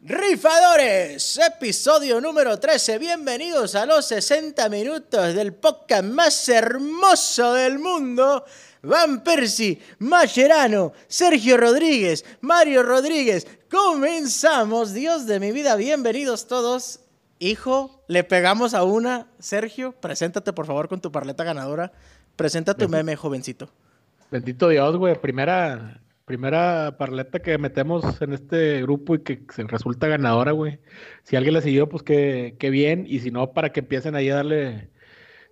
Rifadores, episodio número 13. Bienvenidos a los 60 minutos del podcast más hermoso del mundo. Van Percy, Mascherano, Sergio Rodríguez, Mario Rodríguez. Comenzamos, Dios de mi vida, bienvenidos todos. Hijo, le pegamos a una. Sergio, preséntate por favor con tu parleta ganadora. Presenta tu meme, jovencito. Bendito Dios, güey. Primera, primera parleta que metemos en este grupo y que se resulta ganadora, güey. Si alguien la siguió, pues qué, qué bien. Y si no, para que empiecen ahí a darle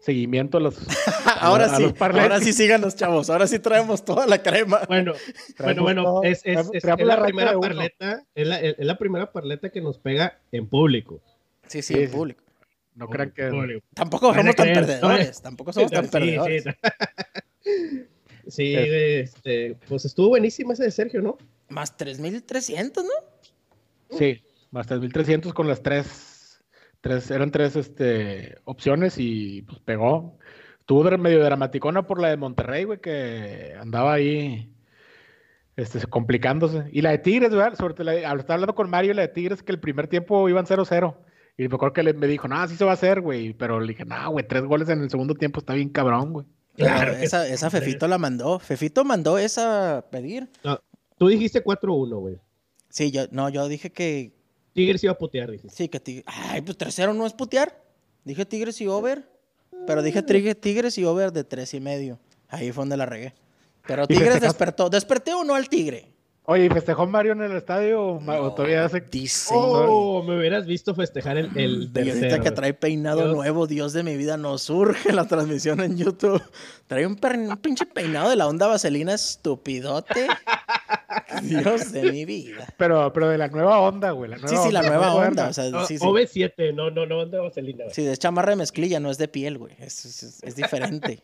seguimiento a los. ahora sí, ahora sí sigan los chavos. Ahora sí traemos toda la crema. Bueno, bueno, bueno, es, es, es, la, primera parleta, es la, es la primera parleta que nos pega en público. Sí, sí, en público. No crean que. Tampoco somos tan perdedores. Tampoco somos tan perdedores. Sí, este, pues estuvo buenísima ese de Sergio, ¿no? Más 3.300, ¿no? Sí, más 3.300 con las tres, tres, eran tres este, opciones y pues pegó. Estuvo medio dramaticona por la de Monterrey, güey, que andaba ahí este, complicándose. Y la de Tigres, ¿verdad? Sobre todo, estaba hablando con Mario, la de Tigres, que el primer tiempo iban 0-0. Y me acuerdo que me dijo, no, así se va a hacer, güey. Pero le dije, no, güey, tres goles en el segundo tiempo está bien cabrón, güey. Claro, esa, esa Fefito la mandó. Fefito mandó esa pedir. No, tú dijiste 4-1, güey. Sí, yo, no, yo dije que. Tigres iba a putear, dije. Sí, que Tigres. Ay, pues 3-0 no es putear. Dije Tigres y over. Pero dije Tigres y over de tres y medio. Ahí fue donde la regué. Pero Tigres despertó. ¿Desperté o no al Tigre? Oye, ¿y festejó Mario en el estadio o todavía hace... Oh, me hubieras visto festejar el, el Y ahorita que trae peinado nuevo, Dios de mi vida, nos surge la transmisión en YouTube. Trae un, pinche peinado de la onda vaselina estupidote. Dios de mi vida. Pero, pero de la nueva onda, güey. sí, sí, la nueva onda. O sea, sí, sí. OV7, no, no, no onda vaselina. Sí, es chamarra de mezclilla, no es de piel, güey. Es, es, diferente.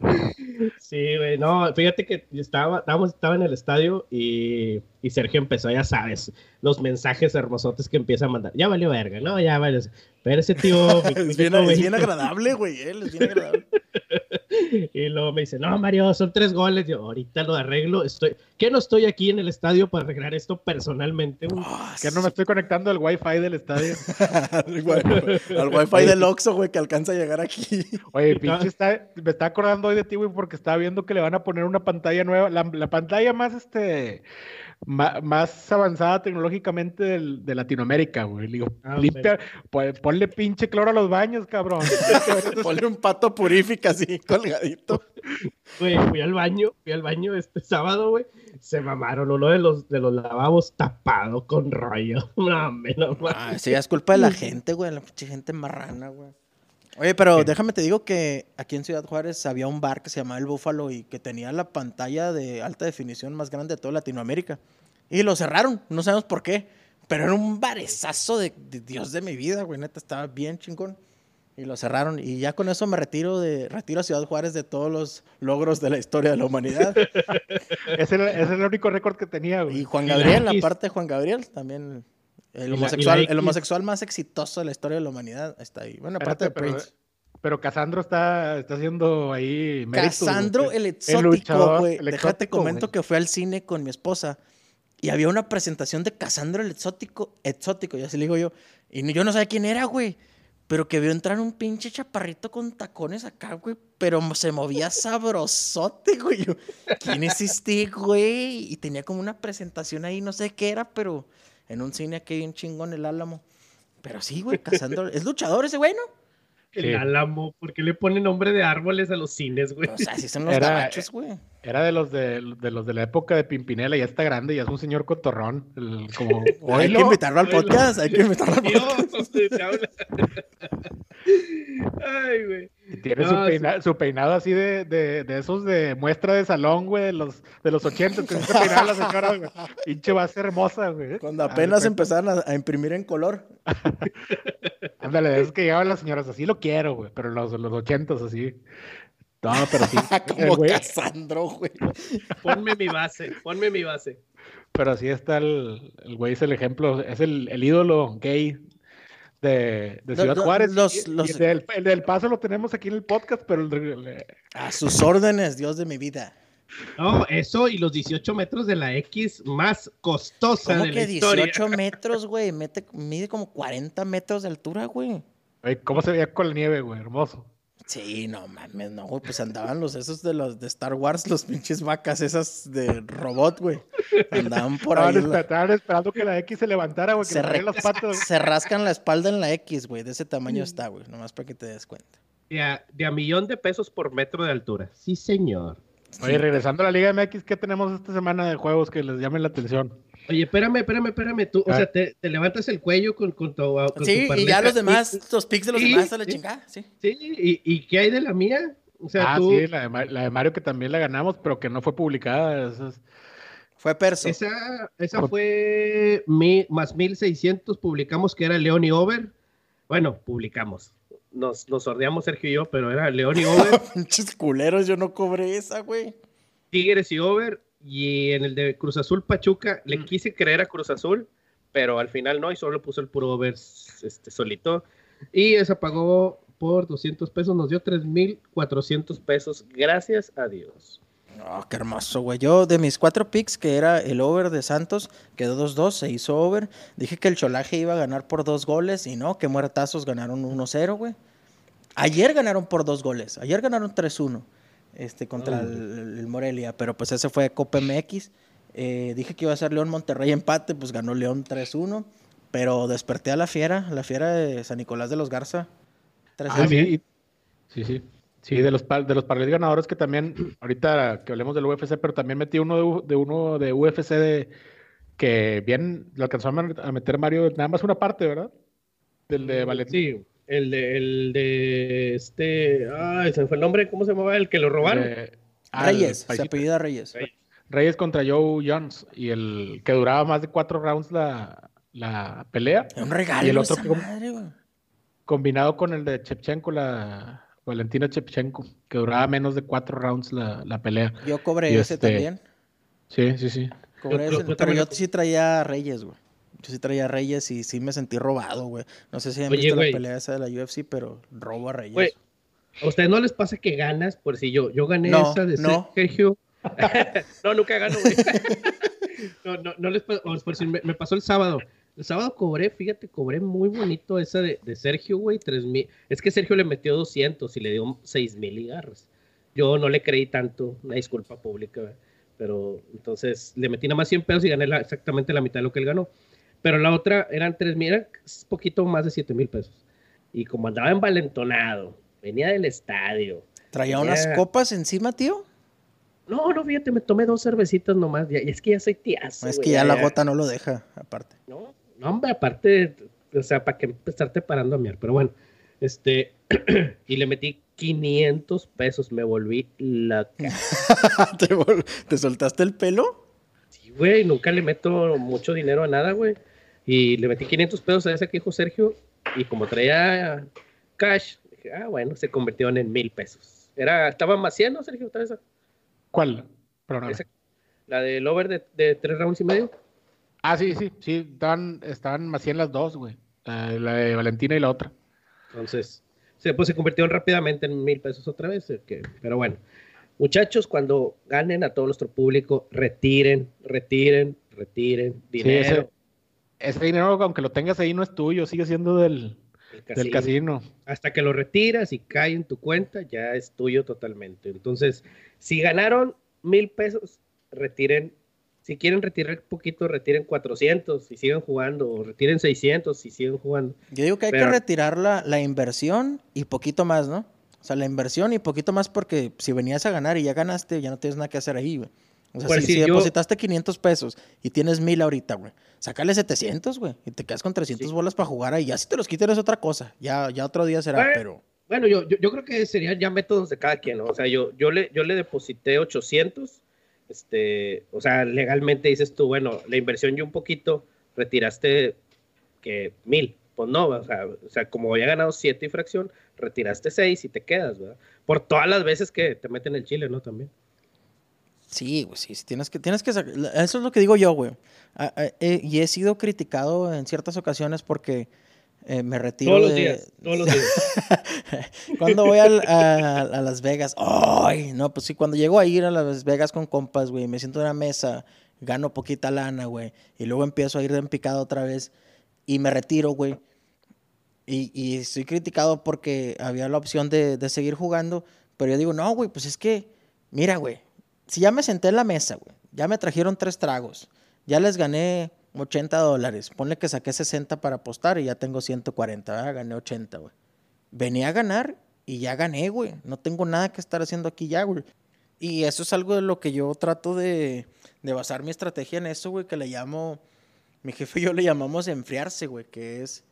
sí, güey. No, fíjate que estaba, estábamos, estaba en el estadio y, y, Sergio empezó, ya sabes, los mensajes hermosotes que empieza a mandar. Ya valió verga, ¿no? Ya valió. Pero ese tío. es, bien, es bien agradable, güey. Él es bien agradable. y luego me dice, no, Mario, son tres goles. Yo, ahorita lo arreglo. Estoy, ¿Qué no estoy aquí en el estadio para arreglar esto personalmente? Ah, que no me estoy conectando al wifi del estadio. al wifi del Oxxo, güey, que alcanza a llegar aquí. Oye, pinche, está, me está acordando hoy de ti, güey, porque estaba viendo que le van a poner una pantalla nueva. La, la pantalla más, este más avanzada tecnológicamente de, Latinoamérica, güey. digo, ah, limpia, pues, ponle pinche cloro a los baños, cabrón. ponle un pato purifica así, colgadito. Güey, fui al baño, fui al baño este sábado, güey. Se mamaron uno de los, de los lavabos tapado con rollo. No, menos mal. Ah, sí, es culpa de la gente, güey, la pinche gente marrana, güey. Oye, pero déjame te digo que aquí en Ciudad Juárez había un bar que se llamaba El Búfalo y que tenía la pantalla de alta definición más grande de toda Latinoamérica. Y lo cerraron, no sabemos por qué. Pero era un barezazo de, Dios de mi vida, güey. Neta, estaba bien chingón. Y lo cerraron. Y ya con eso me retiro de retiro a Ciudad Juárez de todos los logros de la historia de la humanidad. ese, era, es el único récord que tenía, güey. Y Juan Gabriel, la parte de Juan Gabriel, también el homosexual, el homosexual más exitoso de la historia de la humanidad está ahí. Bueno, aparte de Prince. Pero Casandro está, está haciendo ahí. Casandro, el exótico, güey. Déjate comento que fue al cine con mi esposa y había una presentación de Casandro el exótico, exótico, ya así le digo yo. Y yo no sabía quién era, güey. Pero que vio entrar un pinche chaparrito con tacones acá, güey. Pero se movía sabrosote, güey. ¿Quién es este, güey? Y tenía como una presentación ahí, no sé qué era, pero en un cine aquí bien chingón, el Álamo. Pero sí, güey, cazando. ¿Es luchador ese güey, no? El Álamo, ¿por qué le pone nombre de árboles a los cines, güey? O sea, así son los era, güey. Era de los de, de, los de la época de Pimpinela, ya está grande, ya es un señor cotorrón. como, hay que invitarlo al podcast, hay que invitarlo al podcast. Ay, güey. Tiene su, peinado así de, de, de, esos de muestra de salón, güey, de los, de los 80, que se peinaba la señora, güey. Pinche va a ser hermosa, güey. Cuando apenas empezaron a, imprimir en color. Ándale, es que llegaban las señoras, así lo quiero, güey, pero los, los 80 así. No, pero sí. Como Casandro, güey. Ponme mi base, ponme mi base. Pero así está el, el güey, es el ejemplo, es el, el ídolo gay de, Ciudad Juárez. el, del, Paso lo tenemos aquí en el podcast, pero el, A sus órdenes, Dios de mi vida. No, eso y los 18 metros de la X más costosa ¿Cómo que 18 metros, güey? Mide como 40 metros de altura, güey. ¿Cómo se veía con la nieve, güey? Hermoso. Sí, no mames, no, güey, pues andaban los esos de los de Star Wars, los pinches vacas esas de robot, güey. Andaban por ahí. Estaban, esperando que la X se levantara, güey, que se, las patas. se rascan la espalda en la X, güey, de ese tamaño está, güey, nomás para que te des cuenta. De a, de a millón de pesos por metro de altura. Sí, señor. Oye, regresando a la Liga MX, ¿qué tenemos esta semana de juegos que les llamen la atención? Oye, espérame, espérame, espérame. Tú, o sea, te, levantas el cuello con, con tu. sí, y ya los demás, los pics de los demás se le sí, sí. Sí, ¿Y, ¿Y, qué hay de la mía? O sea, ah, sí, la de, la de, Mario que también la ganamos, pero que no fue publicada. Fue perso. Esa, esa fue mi, más 1600, publicamos que era León y Over. Bueno, publicamos. Nos, nos sordeamos Sergio y yo, pero era León y Over. Pinches culeros, yo no cobré esa, güey. Tigres y Over y en el de Cruz Azul Pachuca le mm. quise creer a Cruz Azul, pero al final no, y solo puso el puro over este, solito. Y esa pagó por 200 pesos, nos dio 3.400 pesos, gracias a Dios. Oh, qué hermoso, güey. Yo de mis cuatro picks, que era el over de Santos, quedó 2-2, se hizo over. Dije que el Cholaje iba a ganar por dos goles y no, que muertazos ganaron 1-0, güey. Ayer ganaron por dos goles, ayer ganaron 3-1 este, contra el, Morelia, pero pues ese fue Copa MX. Eh, dije que iba a ser León Monterrey empate, pues ganó León 3-1, pero desperté a la fiera, la fiera de San Nicolás de los Garza. Ah, sí, sí, sí. de los, de los ganadores que también, ahorita que hablemos del UFC, pero también metí uno de, uno de UFC de que bien lo alcanzó a meter Mario, nada más una parte, ¿verdad? Del de Valentín. El de, el de este. Ay, se fue el nombre. ¿Cómo se llamaba? El que lo robaron. Ah, Reyes, se apellida Reyes. Reyes. contra Joe Jones. Y el que duraba más de cuatro rounds la, la pelea. Un regalo. Y el otro combinado con el de Chepchenko, la Valentina Chepchenko, que duraba menos de cuatro rounds la, la pelea. Yo cobré ese este, también. Sí, sí, sí. Cobré ese, pero yo sí traía Reyes, güey. Yo sí traía Reyes y sí me sentí robado, güey. No sé si han visto la pelea esa de la UFC, pero robo a Reyes. ¿A ustedes no les pasa que ganas? Por si yo, yo gané esa de Sergio. no, nunca gano, güey. no, no, no les por si me, pasó el sábado. El sábado cobré, fíjate, cobré muy bonito esa de, de Sergio, güey, tres mil. Es que Sergio le metió 200 y le dio seis mil ligarras. Yo no le creí tanto, una disculpa pública, pero entonces le metí nada más 100 pesos y gané exactamente la mitad de lo que él ganó. Pero la otra eran tres mil, era poquito más de siete mil pesos. Y como andaba envalentonado, venía del estadio. ¿Traía unas copas encima, tío? No, no, fíjate, me tomé dos cervecitas nomás. Y es que ya soy tiazo. Es que ya, la gota no lo deja, aparte. No, no, hombre, aparte, o sea, para que empezarte parando a miar. Pero bueno, este, y le metí 500 pesos, me volví la ¿Te, ¿Te soltaste el pelo? Sí, güey, nunca le meto mucho dinero a nada, güey. Y le metí 500 pesos a ese que dijo Sergio. Y como traía cash, dije, ah, bueno, se convirtió en mil pesos. Era, ¿Estaba maciando, Sergio? esa? ¿Cuál? la del over de, de, tres rounds y medio. Ah, sí, sí, sí. Estaban, estaban las dos, güey. La, de Valentina y la otra. Entonces, se, pues se convirtieron rápidamente en mil pesos otra vez. Eh, que, pero bueno, muchachos, cuando ganen a todo nuestro público, retiren, retiren, retiren dinero ese dinero, aunque lo tengas ahí, no es tuyo, sigue siendo del, casino. Hasta que lo retiras y cae en tu cuenta, ya es tuyo totalmente. Entonces, si ganaron mil pesos, retiren. Si quieren retirar poquito, retiren 400 y sigan jugando, o retiren 600 y siguen jugando. Yo digo que hay que retirar la, la inversión y poquito más, ¿no? O sea, la inversión y poquito más porque si venías a ganar y ya ganaste, ya no tienes nada que hacer ahí, güey. O sea, pues si, depositaste 500 pesos y tienes 1000 ahorita, güey, sácale 700, güey, y te quedas con 300 bolas para jugar ahí. Ya si te los quitas es otra cosa. Ya, ya otro día será, pero. Bueno, yo, yo, creo que serían ya métodos de cada quien, ¿no? O sea, yo, yo, le, yo le deposité 800, este, o sea, legalmente dices tú, bueno, la inversión yo un poquito, retiraste que 1000. Pues no, o sea, o sea, como había ganado 7 y fracción, retiraste 6 y te quedas, ¿verdad? Por todas las veces que te meten el chile, ¿no? También. Sí, güey, sí, tienes que, tienes que Eso es lo que digo yo, güey. Eh, y he sido criticado en ciertas ocasiones porque eh, me retiro. Todos los días, todos los días. cuando voy a, Las Vegas, ¡ay! no, pues sí, cuando llego a ir a Las Vegas con compas, güey, me siento en una mesa, gano poquita lana, güey, y luego empiezo a ir de empicado otra vez y me retiro, güey. Y, y, estoy criticado porque había la opción de, de seguir jugando, pero yo digo, no, güey, pues es que, mira, güey, si ya me senté en la mesa, güey, ya me trajeron tres tragos, ya les gané 80 dólares. Ponle que saqué 60 para apostar y ya tengo 140, ¿verdad? Gané 80, güey. Venía a ganar y ya gané, güey. No tengo nada que estar haciendo aquí ya, güey. Y eso es algo de lo que yo trato de, basar mi estrategia en eso, güey, que le llamo, mi jefe y yo le llamamos enfriarse, güey, que es,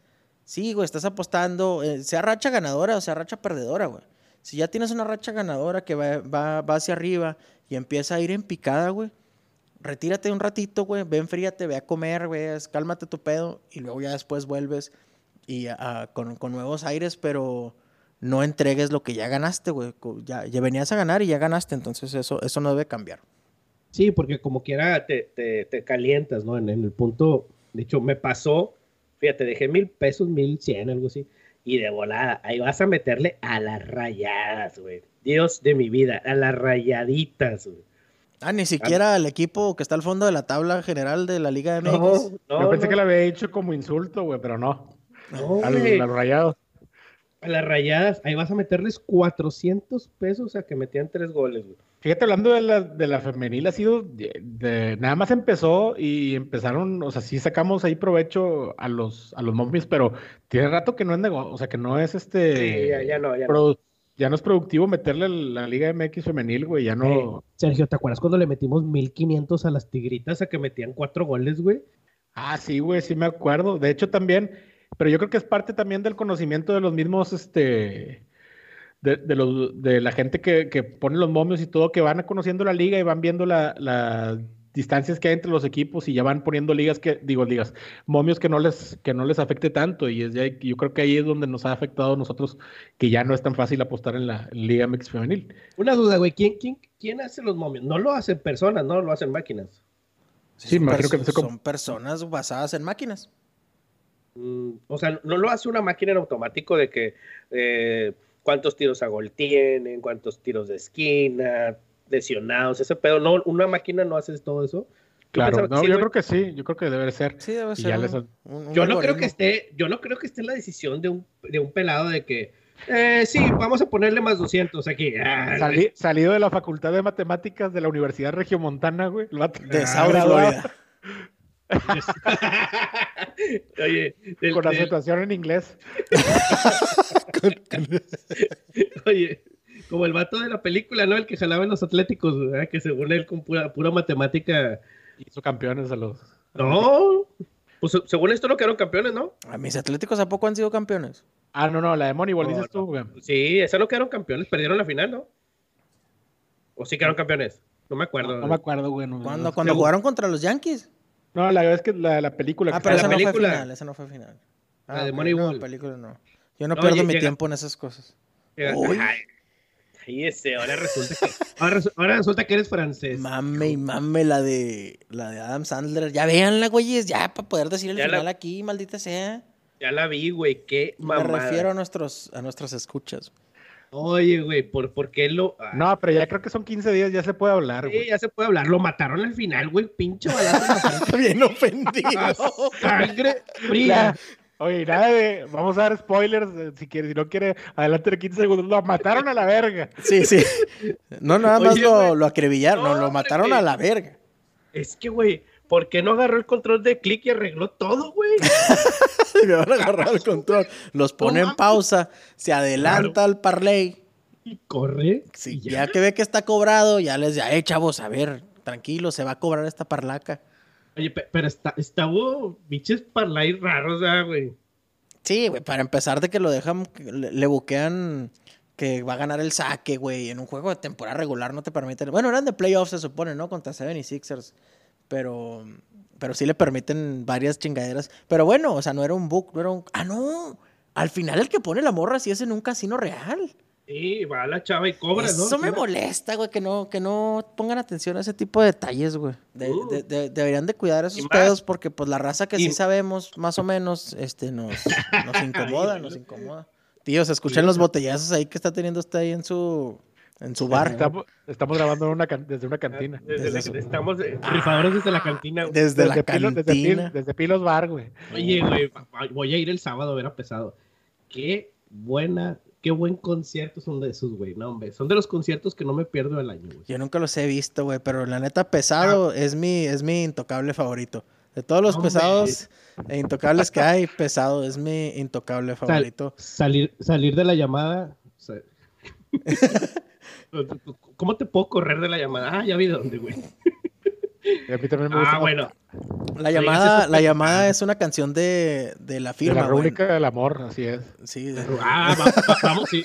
sí, güey, estás apostando, eh, sea racha ganadora o sea racha perdedora, güey. Si ya tienes una racha ganadora que va, va hacia arriba y empieza a ir en picada, güey, retírate un ratito, güey, ven fríate, ve a comer, güey, cálmate tu pedo y luego ya después vuelves y con, nuevos aires, pero no entregues lo que ya ganaste, güey. Ya, ya, venías a ganar y ya ganaste, entonces eso, eso no debe cambiar. Sí, porque como quiera te, te, calientas, ¿no? En, el punto, de hecho, me pasó, fíjate, dejé mil pesos, mil cien, algo así, y de volada, ahí vas a meterle a las rayadas, güey. Dios de mi vida, a las rayaditas, güey. Ah, ni siquiera al equipo que está al fondo de la tabla general de la Liga MX. No, no, Yo pensé que lo había hecho como insulto, güey, pero no. No, a, los rayados. A las rayadas, ahí vas a meterles 400 pesos a que metían tres goles, güey. Fíjate, hablando de la, de la femenil, ha sido, de, nada más empezó y empezaron, o sea, sí sacamos ahí provecho a los, a los momis, pero tiene rato que no es negocio, o sea, que no es este... Sí, ya, ya no, ya no ya no es productivo meterle la Liga MX femenil, güey, ya no... Sergio, ¿te acuerdas cuando le metimos 1500 a las tigritas a que metían cuatro goles, güey? Ah, sí, güey, sí me acuerdo. De hecho, también, pero yo creo que es parte también del conocimiento de los mismos, este, de, de, los, de la gente que, que, pone los momios y todo, que van conociendo la liga y van viendo la, la distancias que hay entre los equipos y ya van poniendo ligas que, digo, ligas, momios que no les, que no les afecte tanto. Y es ya, yo creo que ahí es donde nos ha afectado a nosotros que ya no es tan fácil apostar en la Liga MX femenil. Una duda, güey, ¿quién, quién, quién hace los momios? No lo hacen personas, no lo hacen máquinas. Sí, me creo que son personas basadas en máquinas. Mm, o sea, no lo hace una máquina en automático de que eh, cuántos tiros a gol tienen, cuántos tiros de esquina, lesionados, ese pedo. No, una máquina no hace todo eso. Claro, no, yo creo que sí, yo creo que debe ser. Sí, debe ser. yo no creo que esté, yo no creo que esté la decisión de un, de un pelado de que eh, sí, vamos a ponerle más 200 aquí. Ah, salido de la Facultad de Matemáticas de la Universidad Regiomontana, güey. De South Con aceptación en inglés. Oye, como el vato de la película, ¿no? El que jalaba en los Atléticos, ¿verdad? Que según él, con pura, pura matemática. Hizo campeones a los. No. Pues según esto no quedaron campeones, ¿no? ¿A mis Atléticos a poco han sido campeones? Ah, no, no, la de Moneyball dices tú, güey. Sí, esa no quedaron campeones, perdieron la final, ¿no? ¿O sí quedaron campeones? No me acuerdo. No, me acuerdo, güey. ¿Cuándo, cuando jugaron contra los Yankees? No, la verdad es que la, la película. Ah, pero esa no fue final, esa no fue final. Ah, la de Moneyball. No, película no. Yo no, pierdo mi tiempo en esas cosas. Y ese, ahora resulta que, ahora, resulta que eres francés. Mame y mame la de la de Adam Sandler. Ya véanla, güeyes, ya para poder decir el final aquí, maldita sea. Ya la vi, güey, qué mamada. Me refiero a nuestros, a nuestras escuchas. Oye, güey, ¿por, ¿por qué lo...? No, pero ya creo que son 15 días, ya se puede hablar, güey. Sí, ya se puede hablar. Lo mataron al final, güey, pinche balazo. Bien ofendido. Sangre fría. Oye, nada de. Vamos a dar spoilers. Eh, si quiere, si no quiere, adelante de 15 segundos. Lo mataron a la verga. Sí, sí. No, nada más lo, lo, acribillaron, no, lo mataron a la verga. Es que, güey, ¿por qué no agarró el control de clic y arregló todo, güey? Me van a agarrar el control. Los pone en pausa, se adelanta al parlay. Y corre. Sí, ya. que ve que está cobrado, ya les dice, eh, chavos, a ver, tranquilo, se va a cobrar esta parlaca. Oye, pero está, está hubo biches parlay raros, güey. Sí, güey, para empezar de que lo dejan, le, buquean que va a ganar el saque, güey. En un juego de temporada regular no te permiten. Bueno, eran de playoffs, se supone, ¿no? Contra Seven y Sixers. Pero, pero sí le permiten varias chingaderas. Pero bueno, o sea, no era un book, no era un. Ah, no. Al final el que pone la morra sí es en un casino real. Y va la chava y cobra, Eso ¿no? Eso me molesta, güey, que no, que no pongan atención a ese tipo de detalles, güey. Uh. deberían de cuidar esos pedos porque, pues, la raza que sí sabemos, más o menos, este, nos, nos incomoda, nos incomoda. Tío, se escuchan los botellazos ahí que está teniendo usted ahí en su, en su bar. Estamos, grabando una desde una cantina. estamos eh, rifadores desde la cantina. Desde, la cantina. Desde, Pilos Bar, güey. Oye, güey, voy a ir el sábado a ver a Pesado. Qué buena qué buen concierto son de esos, güey. No, hombre, son de los conciertos que no me pierdo el año, güey. Yo nunca los he visto, güey, pero la neta pesado ah. es mi es mi intocable favorito. De todos los pesados e intocables que hay, pesado es mi intocable favorito. salir salir de la llamada. ¿Cómo te puedo correr de la llamada? Ah, ya vi de dónde, güey. a mí también me gusta. Ah, bueno. La llamada, la llamada es una canción de, de la firma. De la rúbrica del amor, así es. Sí, ah, vamos, a ir,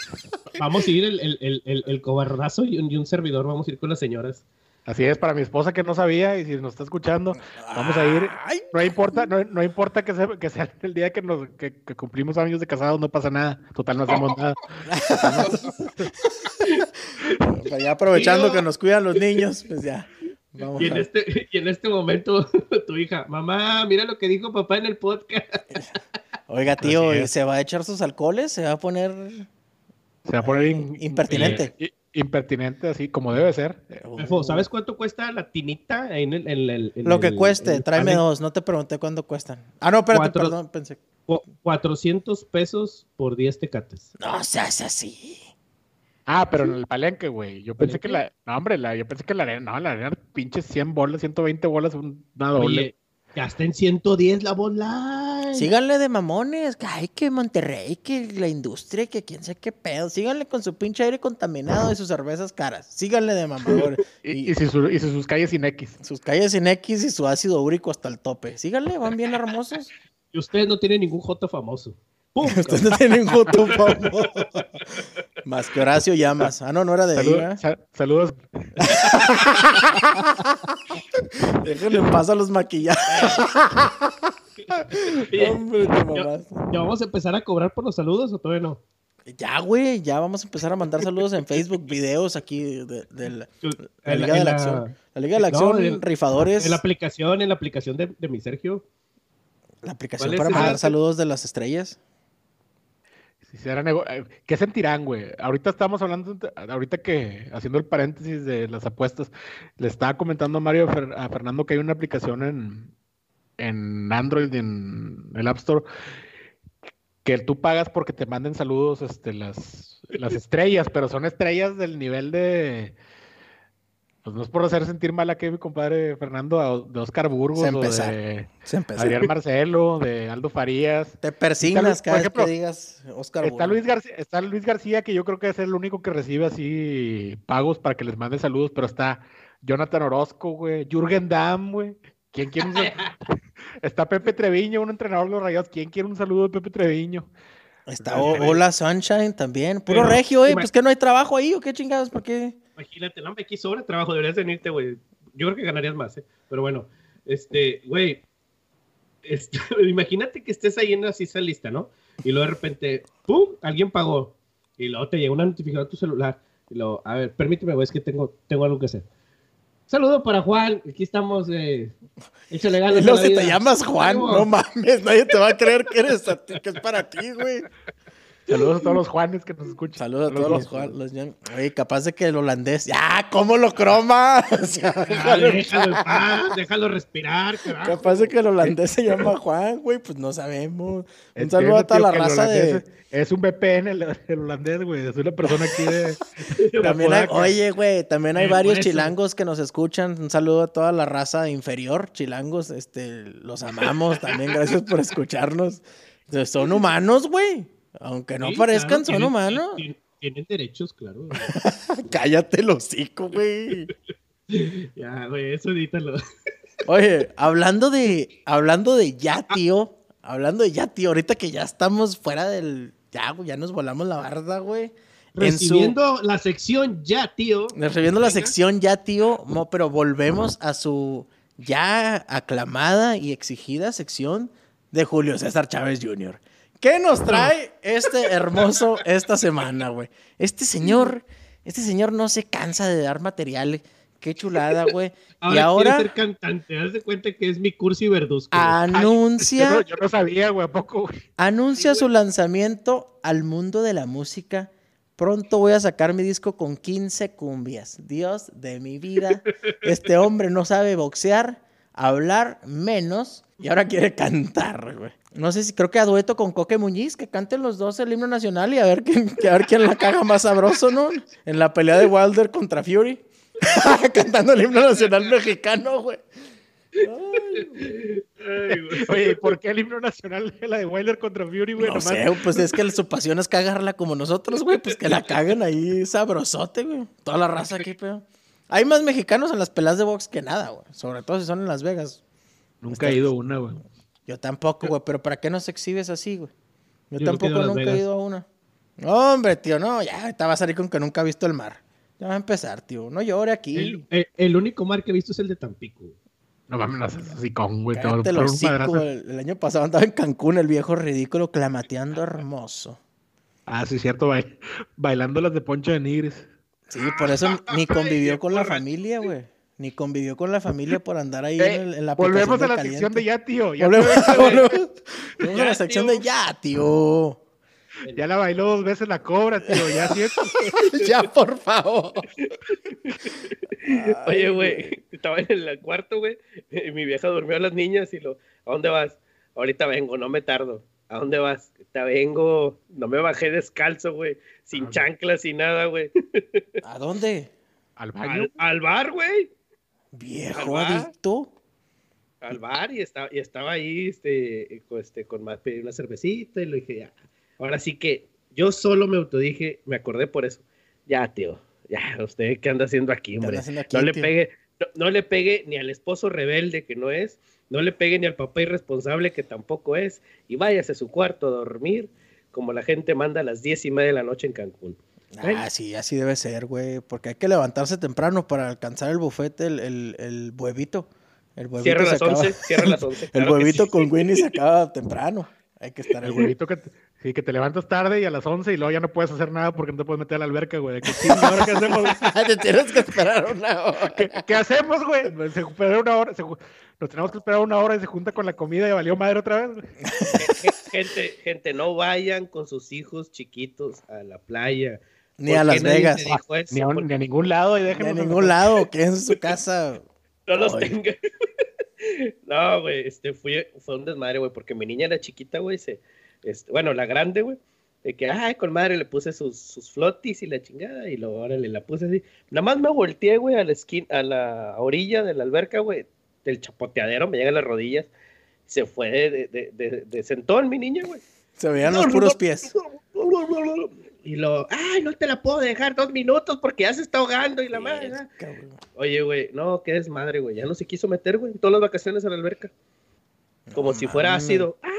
vamos a ir el, el, el, el cobardazo y un, y un, servidor, vamos a ir con las señoras. Así es, para mi esposa que no sabía y si nos está escuchando, vamos a ir. No importa, no, no importa que sea, que sea, el día que, nos, que, que, cumplimos años de casados, no pasa nada. Total, no hacemos nada. ya aprovechando que nos cuidan los niños, pues ya. y, en este, y en este momento tu hija, mamá, mira lo que dijo papá en el podcast. Oiga, tío, ¿se va a echar sus alcoholes? ¿Se va a poner... Se va a poner impertinente? impertinente, así como debe ser. ¿Sabes cuánto cuesta la tinita en el... lo que cueste, tráeme dos, no te pregunté cuánto cuestan. Ah, no, espérate, perdón, pensé. 400 pesos por 10 tecates. No seas así. Ah, pero en el palenque, güey. Yo pensé que la. No, hombre, la, yo pensé que la arena. No, la arena, pinches 100 bolas, 120 bolas, una doble. Oye, ya está en 110 la bola. Síganle de mamones. Que ay, que Monterrey, que la industria, que quién sé qué pedo. Síganle con su pinche aire contaminado y sus cervezas caras. Síganle de mamones. y, y, sus calles sin X. Sus calles sin X y su ácido úrico hasta el tope. Síganle, van bien hermosos. Y ustedes no tienen ningún J famoso. Ustedes no tienen ningún famoso. Más que Horacio Llamas. Ah, no, no era de ahí, Saludos. Déjenle en paz a los maquillajes. Hombre, ¿Ya, vamos a empezar a cobrar por los saludos o todavía no? Ya, güey, ya vamos a empezar a mandar saludos en Facebook, videos aquí de, la, Liga de la, Acción. La Liga de la Acción, rifadores. En la aplicación, en la aplicación de, mi Sergio. La aplicación para mandar saludos de las estrellas. Eh, ¿Qué sentirán, güey? Ahorita estamos hablando, ahorita que, haciendo el paréntesis de las apuestas, le estaba comentando a Mario a Fernando que hay una aplicación en, en Android, en el App Store, que tú pagas porque te manden saludos este, las, las estrellas, pero son estrellas del nivel de pues no es por hacer sentir mal a mi compadre Fernando, de Oscar Burgos, o de Adrián Marcelo, de Aldo Farías. Te persignas cada vez que digas Oscar está Luis García, está Luis García, que yo creo que es el único que recibe así pagos para que les mande saludos, pero está Jonathan Orozco, güey, Jürgen Damm, güey. ¿Quién quiere un Está Pepe Treviño, un entrenador de los Rayados. ¿Quién quiere un saludo de Pepe Treviño? Está Hola Sunshine también. Puro regio, eh. Pues que no hay trabajo ahí o qué chingados, ¿por qué? Imagínate, no, me aquí sobra trabajo, deberías venirte, güey. Yo creo que ganarías más, ¿eh? Pero bueno, este, güey, este, imagínate que estés ahí en así esa lista, ¿no? Y luego de repente, ¡pum! Alguien pagó. Y luego te llega una notificación a tu celular. Y luego, a ver, permíteme, güey, es que tengo, tengo algo que hacer. Saludo para Juan, aquí estamos, eh, échale ganas. No, si te llamas Juan, no mames, nadie te va a creer que eres que es para ti, güey. Saludos a todos los Juanes que nos escuchan. Saludos a todos los Juanes. Oye, capaz de que el holandés. ¡Ya! ¿Cómo lo croma? déjalo, respirar, Capaz de que el holandés se llama Juan, güey. Pues no sabemos. Un saludo a toda la raza de. Es un VPN el, el holandés, güey. Es una persona aquí de. también hay, oye, güey, también hay varios chilangos que nos escuchan. Un saludo a toda la raza inferior, chilangos. Este, los amamos también. Gracias por escucharnos. Son humanos, güey. Aunque no parezcan, son humanos. Tienen, derechos, claro. Cállate el hocico, güey. ya, güey, eso edítalo. Oye, hablando de, hablando de ya, tío. Hablando de ya, tío, ahorita que ya estamos fuera del. Ya, güey, ya nos volamos la barda, güey. Recibiendo la sección ya, tío. Recibiendo la sección ya, tío. pero volvemos a su ya aclamada y exigida sección de Julio César Chávez Jr. ¿Qué nos trae este hermoso esta semana, güey? Este señor, este señor no se cansa de dar material. Qué chulada, güey. y ahora. ser cantante. Haz de cuenta que es mi cursi verduzco. Anuncia. yo, no, sabía, güey, ¿a poco, güey? Anuncia su lanzamiento al mundo de la música. Pronto voy a sacar mi disco con 15 cumbias. Dios de mi vida. Este hombre no sabe boxear, hablar menos y ahora quiere cantar, güey. No sé si creo que a dueto con Coque Muñiz, que canten los dos el himno nacional y a ver quién, a ver quién la caga más sabroso, ¿no? En la pelea de Wilder contra Fury. Cantando el himno nacional mexicano, güey. Oye, ¿por qué el himno nacional de la de Wilder contra Fury, güey? No sé, pues es que su pasión es cagarla como nosotros, güey. Pues que la caguen ahí sabrosote, güey. Toda la raza aquí, pero. Hay más mexicanos en las peleas de box que nada, güey. Sobre todo si son en Las Vegas. Nunca he ido a una, güey. Yo tampoco, güey. Pero ¿para qué nos exhibes así, güey? Yo, tampoco nunca he ido a una. hombre, tío, no. Ya te vas a salir con que nunca ha visto el mar. Ya va a empezar, tío. No llore aquí. El, único mar que he visto es el de Tampico. No mames, no así con, güey. el, año pasado andaba en Cancún el viejo ridículo clamateando hermoso. Ah, sí, cierto, bailando las de Poncho de Nigres. Sí, por eso ni convivió con la familia, güey. Ni convivió con la familia por andar ahí eh, en, la Volvemos a la sección de ya, tío. volvemos, a la sección de ya, tío. Ya la bailó dos veces la cobra, tío. Ya, ¿cierto? ya, por favor. Oye, güey, estaba en el cuarto, güey. Mi vieja durmió a las niñas y lo, ¿a dónde vas? Ahorita vengo, no me tardo. ¿A dónde vas? Te vengo, no me bajé descalzo, güey, sin chanclas, sin nada, güey. ¿A dónde? ¿Al baño? Al, bar, güey. Viejo adicto. Al bar y estaba, y estaba ahí, este, este, con más, pedí una cervecita y le dije, ya. Ahora sí que yo solo me autodije, me acordé por eso. Ya, tío, ya, usted qué anda haciendo aquí, hombre. no le pegue, no le pegue ni al esposo rebelde que no es no le pegue ni al papá irresponsable que tampoco es y váyase a su cuarto a dormir como la gente manda a las diez y media de la noche en Cancún. Ah, sí, así debe ser, güey, porque hay que levantarse temprano para alcanzar el bufete, el, el, el huevito. El huevito cierra las once, cierra las once. el huevito con Winnie se acaba temprano. Hay que estar El huevito que, Sí, que te levantas tarde y a las 11 y luego ya no puedes hacer nada porque no te puedes meter a la alberca, güey. ¿Qué, ¿Qué hacemos? te tienes que esperar una hora. ¿Qué, hacemos, güey? Se espera una hora. nos tenemos que esperar una hora y se junta con la comida y valió madre otra vez. gente, gente, no vayan con sus hijos chiquitos a la playa. Ni a Las Vegas. Ni a, ni a, ningún lado. Y ni a ningún lado, que en su casa. No los tenga. no, güey, este, fue, fue un desmadre, güey, porque mi niña era chiquita, güey, se este, bueno, la grande, güey, de que, ay, con madre le puse sus, sus flotis y la chingada, y luego ahora le la puse así. Nada más me volteé, güey, a la esquina, a la orilla de la alberca, güey, del chapoteadero, me llega a las rodillas, se fue de, de, de, de sentón mi niña, güey. Se veían los puros pies. Y lo, ay, no te la puedo dejar dos minutos porque ya se está ahogando y la madre. Oye, güey, no, qué desmadre, güey. Ya no se quiso meter, güey, en todas las vacaciones a la alberca. Como si fuera ácido. ¡Ah!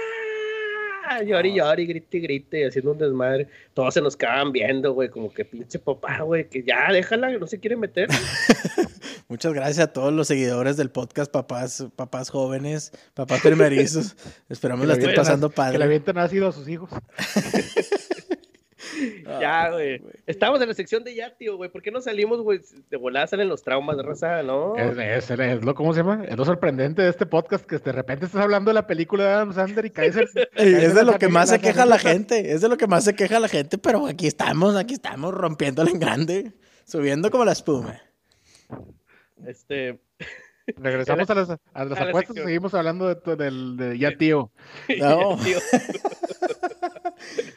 llori, llori, grite, grite, haciendo un desmadre. Todos se nos quedaban viendo, güey, como que pinche papá, güey, que ya déjala, que no se quiere meter. Muchas gracias a todos los seguidores del podcast, papás, papás jóvenes, papás primerizos. Esperamos la estén pasando padre. Que le avienten ácido a sus hijos. ya, güey. Estamos en la sección de ya, tío, güey. ¿Por qué no salimos, güey? De volada salen los traumas de raza, ¿no? Es, es, lo, ¿cómo se llama? Es lo sorprendente de este podcast que de repente estás hablando de la película de Adam Sandler y caes en, Es de lo que más se queja la gente. Es de lo que más se queja la gente, pero aquí estamos, aquí estamos rompiéndolo en grande. Subiendo como la espuma. Este. Regresamos a las, a las apuestas y seguimos hablando de, del de ya tío. No.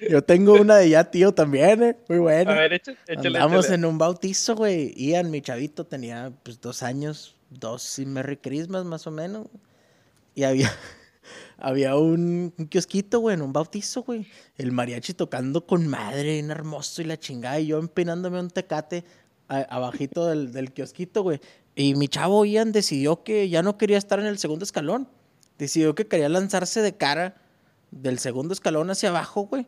Yo tengo una de ya tío también, ¿eh? Muy buena. A ver, échale, Andamos en un bautizo, güey. Ian, mi chavito, tenía pues dos años, dos y Merry Christmas más o menos. Y había, había un, kiosquito, güey, en un bautizo, güey. El mariachi tocando con madre, bien hermoso y la chingada. Y yo empinándome un tecate abajito del, del kiosquito, güey. Y mi chavo Ian decidió que ya no quería estar en el segundo escalón. Decidió que quería lanzarse de cara del segundo escalón hacia abajo, güey.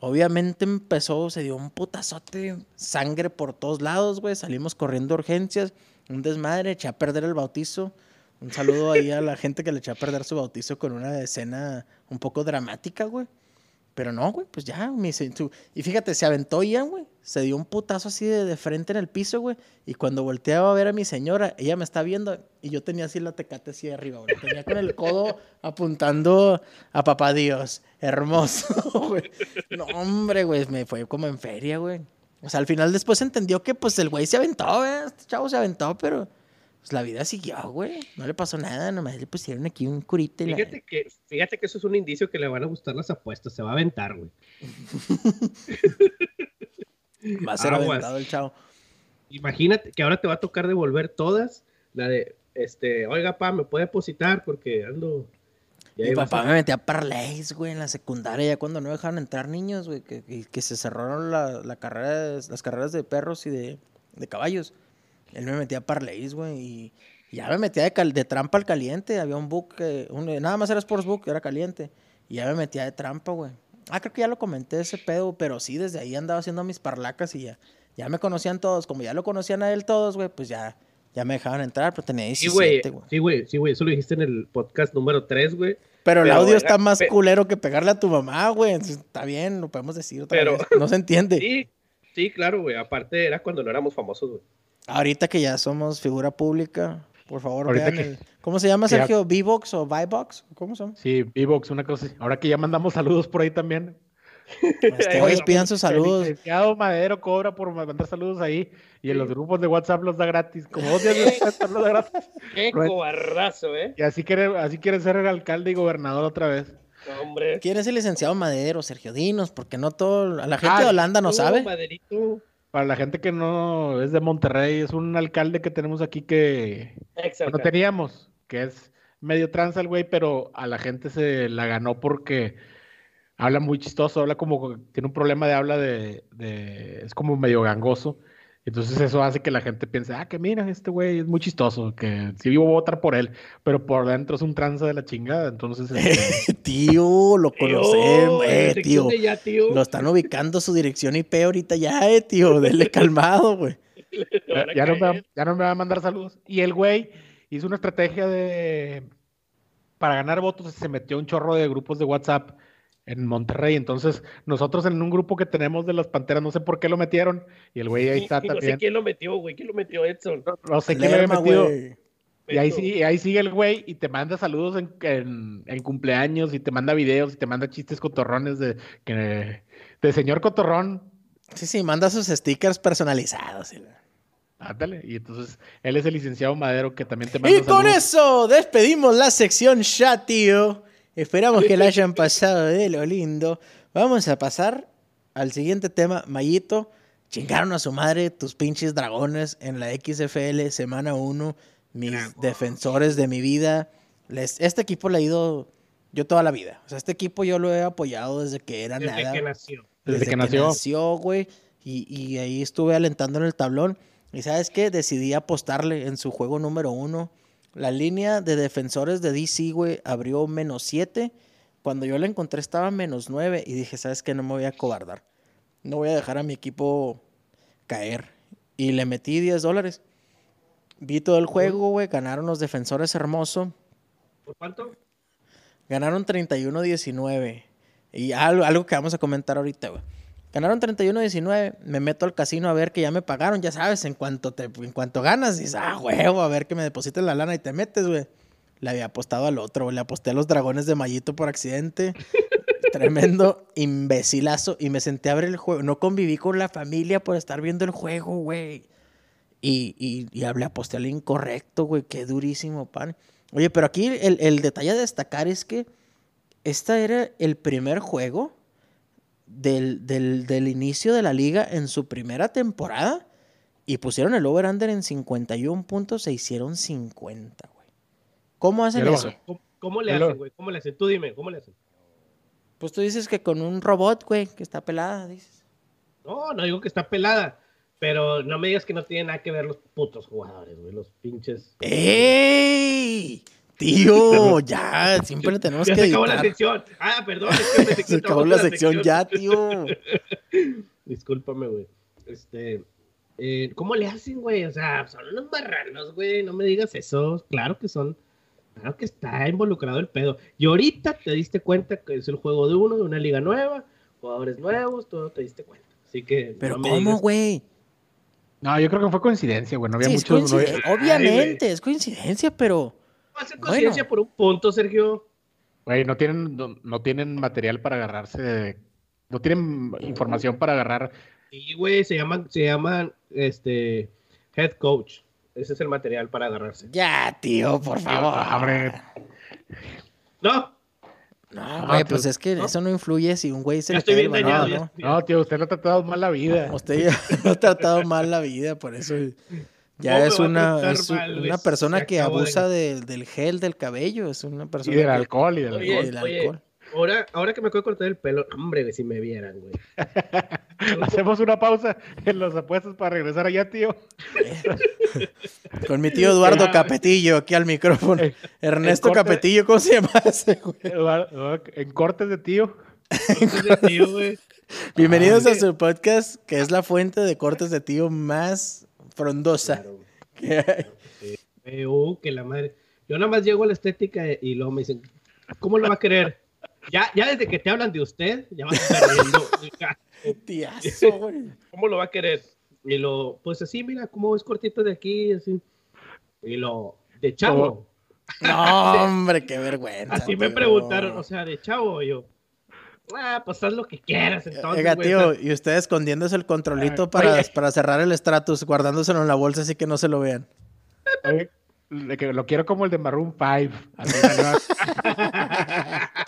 Obviamente empezó, se dio un putazote, sangre por todos lados, güey. Salimos corriendo urgencias, un desmadre, eché a perder el bautizo. Un saludo ahí a la gente que le eché a perder su bautizo con una escena un poco dramática, güey. Pero no, güey, pues ya, me Y fíjate, se aventó Ian, güey. Se dio un putazo así de, frente en el piso, güey. Y cuando volteaba a ver a mi señora, ella me está viendo y yo tenía así la tecate así arriba, güey. Tenía con el codo apuntando a papá Dios. Hermoso, güey. No, hombre, güey, me fue como en feria, güey. O sea, al final después entendió que pues el güey se aventó, güey. Este chavo se aventó, pero pues la vida siguió, güey. No le pasó nada, nomás le pusieron aquí un curite. Fíjate, que, fíjate que eso es un indicio que le van a gustar las apuestas. Se va a aventar, güey. va a ser aventado el chavo. Imagínate que ahora te va a tocar devolver todas. La de, este, oiga, pa, ¿me puede depositar? Porque ando... Mi papá me metía a parlays, güey, en la secundaria, ya cuando no dejaron entrar niños, güey, que, que, se cerraron la, la carrera, las carreras de perros y de, de caballos. Él me metía a parlays, güey, y ya me metía de, de, trampa al caliente. Había un book, nada más era Sportsbook, era caliente. Y ya me metía de trampa, güey. Ah, creo que ya lo comenté ese pedo, pero sí, desde ahí andaba haciendo mis parlacas y ya, ya me conocían todos. Como ya lo conocían a él todos, güey, pues ya, ya me dejaban entrar, pero tenía 17, güey. Sí, güey, sí, güey, eso lo dijiste en el podcast número 3, güey. Pero, el audio está más culero que pegarle a tu mamá, güey. Está bien, lo podemos decir otra pero, vez. No se entiende. Sí, sí, claro, güey. Aparte era cuando no éramos famosos, güey. Ahorita que ya somos figura pública, por favor, vean el... ¿Cómo se llama, Sergio? ¿V-Box o Vibox? ¿Cómo son? Sí, V-Box, una cosa. Ahora que ya mandamos saludos por ahí también. Ustedes pidan sus saludos. El licenciado Madero cobra por mandar saludos ahí y en los grupos de WhatsApp los da gratis. Como dos días los da gratis. Qué cobarrazo, ¿eh? Y así quiere, así quiere ser el alcalde y gobernador otra vez. hombre. ¿Quién es el licenciado Madero, Sergio Dinos? Porque no todo, la gente de Holanda no sabe. Maderito. Para la gente que no es de Monterrey, es un alcalde que tenemos aquí que no teníamos, que es medio trans el güey, pero a la gente se la ganó porque habla muy chistoso, habla como, tiene un problema de habla de, de es como medio gangoso. Entonces eso hace que la gente piense, ah, que mira, este güey es muy chistoso, que si vivo voy a votar por él, pero por dentro es un tranza de la chingada, entonces... Este tío, lo conocemos, eh, tío. Lo están ubicando su dirección IP ahorita ya, eh, tío, denle calmado, güey. Ya, no me, ya no me va a mandar saludos. Y el güey hizo una estrategia de... Para ganar votos se metió un chorro de grupos de WhatsApp en Monterrey. Entonces, nosotros en un grupo que tenemos de las Panteras, no sé por qué lo metieron. Y el güey ahí está también. No sé quién lo metió, güey. ¿Quién lo metió, Edson? No, sé quién lo metió. Y ahí, sí, ahí sigue el güey y te manda saludos en, en, cumpleaños y te manda videos y te manda chistes cotorrones de, de señor cotorrón. Sí, sí, manda sus stickers personalizados. Ándale, y entonces él es el licenciado Madero que también te manda Y con eso despedimos la sección ya, tío. Esperamos que la hayan pasado de lo lindo. Vamos a pasar al siguiente tema. Mayito, chingaron a su madre tus pinches dragones en la XFL semana 1. Mis defensores de mi vida. Les, este equipo le ha ido yo toda la vida. O sea, este equipo yo lo he apoyado desde que era nada. Desde que nació. Desde, que, nació. güey. Y, y ahí estuve alentando en el tablón. Y sabes qué? Decidí apostarle en su juego número uno la línea de defensores de DC, güey, abrió menos 7. Cuando yo la encontré estaba menos 9 y dije, ¿sabes qué? No me voy a cobardar. No voy a dejar a mi equipo caer. Y le metí 10 dólares. Vi todo el juego, güey. Ganaron los defensores hermoso. ¿Por cuánto? Ganaron 31-19. Y algo, algo que vamos a comentar ahorita, güey. Ganaron 31-19. Me meto al casino a ver que ya me pagaron. Ya sabes, en cuanto, te, en cuanto ganas, dices, ah, huevo, a ver que me depositen la lana y te metes, güey. Le había apostado al otro, Le aposté a los dragones de Mayito por accidente. Tremendo imbecilazo. Y me senté a ver el juego. No conviví con la familia por estar viendo el juego, güey. Y, y, y hablé, aposté al incorrecto, güey. Qué durísimo, pan. Oye, pero aquí el, el detalle a destacar es que este era el primer juego del, del, inicio de la liga en su primera temporada y pusieron el over-under en 51 puntos, se hicieron 50, güey. ¿Cómo hacen eso? ¿Cómo, le hacen, güey? ¿Cómo le hacen? Tú dime, ¿cómo le hacen? Pues tú dices que con un robot, güey, que está pelada, dices. No, no digo que está pelada. Pero no me digas que no tiene nada que ver los putos jugadores, güey, los pinches. ¡Ey! Tío, ya, siempre tenemos que. Se acabó la sección. Ah, perdón, se acabó la, sección, ya, tío. Discúlpame, güey. Este. Eh, ¿Cómo le hacen, güey? O sea, son unos marranos, güey. No me digas eso. Claro que son. Claro que está involucrado el pedo. Y ahorita te diste cuenta que es el juego de uno, de una liga nueva. jugadores nuevos, tú no te diste cuenta. Así que. Pero ¿cómo, güey? No, yo creo que fue coincidencia, güey. No había sí, Obviamente, es coincidencia, pero. Va a ser coincidencia por un punto, Sergio. Güey, no tienen, no, tienen material para agarrarse. No tienen información para agarrar. Sí, güey, se llaman, se llaman este head coach. Ese es el material para agarrarse. Ya, tío, por favor. Hombre. No, no, güey, pues es que eso no influye si un güey se le cae el ¿no? No, tío, usted no ha tratado mal la vida. Usted ya no ha tratado mal la vida, por eso ya es una, es una persona que abusa del gel del cabello, es una persona y del alcohol y del alcohol. Ahora, ahora que me acuerdo cortar el pelo, hombre, si me vieran, güey. Hacemos una pausa en los apuestos para regresar allá, tío. Con mi tío Eduardo Capetillo aquí al micrófono. Ernesto Capetillo, ¿cómo se llama ese, güey? En cortes de tío. Bienvenidos a su podcast, que es la fuente de cortes de tío más frondosa que que la madre. Yo nada más llego a la estética y luego me dicen, ¿cómo lo va a querer? Ya, ya desde que te hablan de usted, ya vas a estar Tiazo, ¿Cómo lo va a querer? Y lo, pues así, mira, cómo es cortito de aquí, así. Y lo, de chavo. No, hombre, qué vergüenza. Así me preguntaron, o sea, de chavo, yo. Ah, pues haz lo que quieras entonces. Oiga, tío, y usted escondiéndose el controlito para, para cerrar el stratus, guardándoselo en la bolsa así que no se lo vean. lo quiero como el de Maroon 5.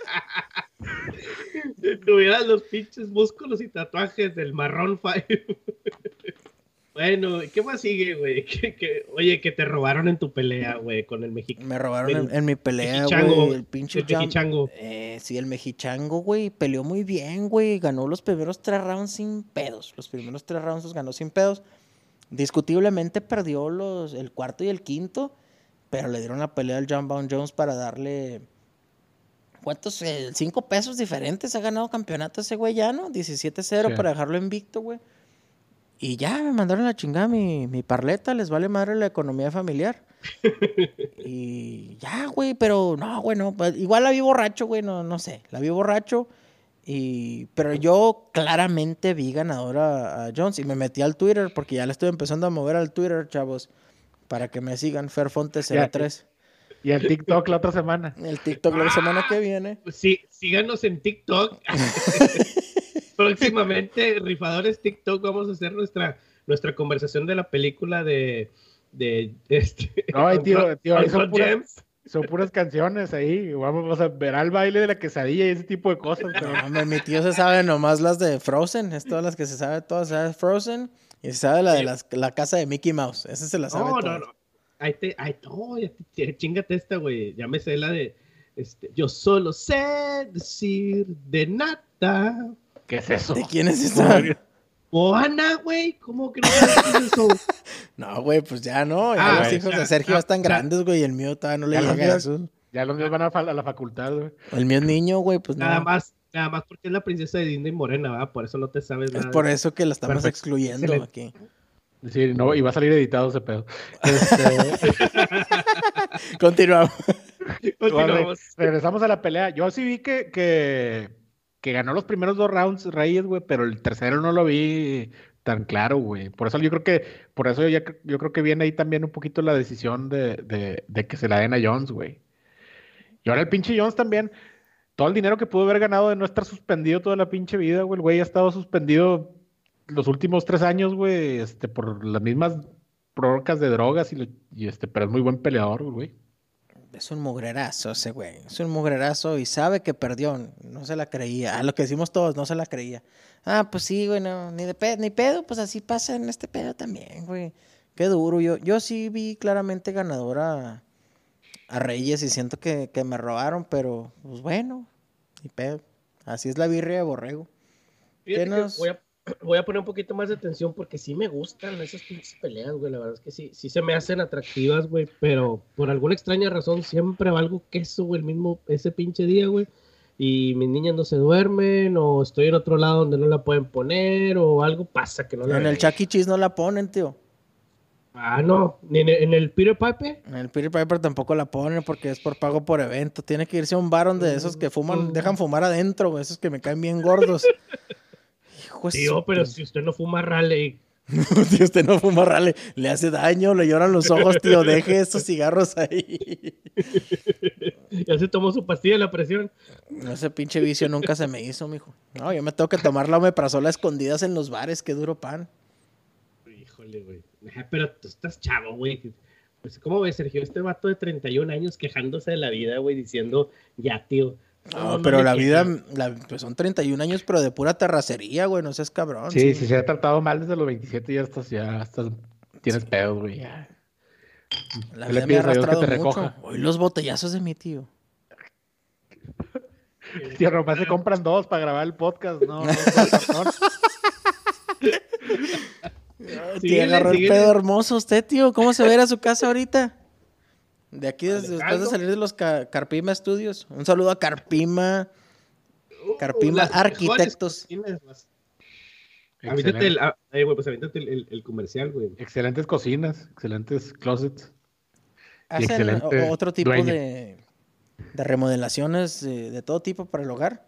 Tuvieras los pinches músculos y tatuajes del marrón 5. bueno, ¿qué más sigue, güey? oye, que te robaron en tu pelea, güey, con el mexicano. Me robaron en, mi pelea, güey. El pinche el mexichango. Eh, sí, el mexichango, güey, peleó muy bien, güey. Ganó los primeros tres rounds sin pedos. Los primeros tres rounds los ganó sin pedos. Discutiblemente perdió los, el cuarto y el quinto, pero le dieron la pelea al John Bound Jones para darle ¿Cuántos? Eh, cinco pesos diferentes ha ganado campeonato ese güey ya, ¿no? 17-0 para dejarlo invicto, güey. Y ya me mandaron la chingada mi, mi parleta, les vale madre la economía familiar. y ya, güey, pero no, güey, no. Pues, igual la vi borracho, güey, no, no sé. La vi borracho. Y, pero yo claramente vi ganadora a Jones y me metí al Twitter porque ya le estoy empezando a mover al Twitter, chavos, para que me sigan Ferfonte03. Y el TikTok la otra semana. El TikTok la semana que viene. Pues sí, síganos en TikTok. Próximamente, rifadores TikTok, vamos a hacer nuestra, nuestra conversación de la película de, de este. No, tío, tío, son, puras, son, puras, canciones ahí. Vamos a ver al baile de la quesadilla y ese tipo de cosas. No, mi tío se sabe nomás las de Frozen, es todas las que se sabe, todas sabe Frozen. Y se sabe la de las, la casa de Mickey Mouse. Esa se la sabe. No, no, no. Ahí te, ay, no, chingate esta, güey. Ya me sé la de, este, yo solo sé decir de nada. ¿Qué es eso? ¿De quién es esa? Ana, güey, ¿cómo que no sabes eso? no, güey, pues ya no. Ya ah, los hijos de Sergio ya están grandes, güey, y el mío todavía no le llega a eso. Ya los míos van a, la facultad, güey. El mío es niño, güey, pues nada. Nada más, nada más porque es la princesa de Disney Morena, ¿verdad? Por eso no te sabes nada. Es por eso que la estamos excluyendo aquí. Sí, no, y va a salir editado ese pedo. Este... Continuamos. regresamos a la pelea. Yo sí vi que, que, que, ganó los primeros dos rounds Reyes, güey, pero el tercero no lo vi tan claro, güey. Por eso yo creo que, por eso yo, yo creo que viene ahí también un poquito la decisión de, de, de que se la den a Jones, güey. Y ahora el pinche Jones también, todo el dinero que pudo haber ganado de no estar suspendido toda la pinche vida, güey. El güey ha estado suspendido los últimos tres años, güey, este, por las mismas prórrogas de drogas y, este, pero es muy buen peleador, güey. Es un mugrerazo ese güey. Es un mugrerazo y sabe que perdió. No se la creía. A lo que decimos todos, no se la creía. Ah, pues sí, güey, no, ni de pedo, ni pedo, pues así pasa en este pedo también, güey. Qué duro. Yo, yo sí vi claramente ganadora a, Reyes y siento que, que, me robaron, pero pues bueno, ni pedo. Así es la birria de borrego. ¿Qué nos... voy a voy a poner un poquito más de atención porque sí me gustan esas pinches peleas, güey. La verdad es que sí, sí se me hacen atractivas, güey. Pero por alguna extraña razón siempre valgo queso, güey, el mismo, ese pinche día, güey. Y mis niñas no se duermen, o estoy en otro lado donde no la pueden poner, o algo pasa que no la En el Chucky e. Cheese no la ponen, tío. Ah, no, ¿Ni en el Peter Piper. En el Peter Piper tampoco la pone porque es por pago por evento. Tiene que irse a un bar de esos que fuman, mm. dejan fumar adentro, esos que me caen bien gordos. Tío, pero si usted no fuma rale. tío, usted no fuma rale, le hace daño, le lloran los ojos, tío, deje esos cigarros ahí. ya se tomó su pastilla de la presión. Ese pinche vicio nunca se me hizo, mijo. No, yo me tengo que tomar la omeprazol escondidas en los bares, qué duro pan. Híjole, güey. Pero tú estás chavo, güey. Pues, ¿cómo ves, Sergio? Este vato de 31 años quejándose de la vida, güey, diciendo, ya, tío. No, pero la vida, pues son 31 años, pero de pura terracería, güey, no seas cabrón. Sí, si se ha tratado mal desde los 27, ya estás, ya estás, tienes pedos, güey. La vida me ha arrastrado mucho. Hoy los botellazos de mi tío. Tío, nomás se compran dos para grabar el podcast, no, no, Tío, agarró el pedo hermoso usted, tío. ¿Cómo se ve a su casa ahorita? De aquí, después de salir de los Carpima Studios. Un saludo a Carpima. Uh, Carpima Arquitectos. Avítate el, ah, eh, pues el, comercial, güey. Excelentes cocinas, excelentes closets. Hacen otro tipo de, de, remodelaciones de, todo tipo para el hogar.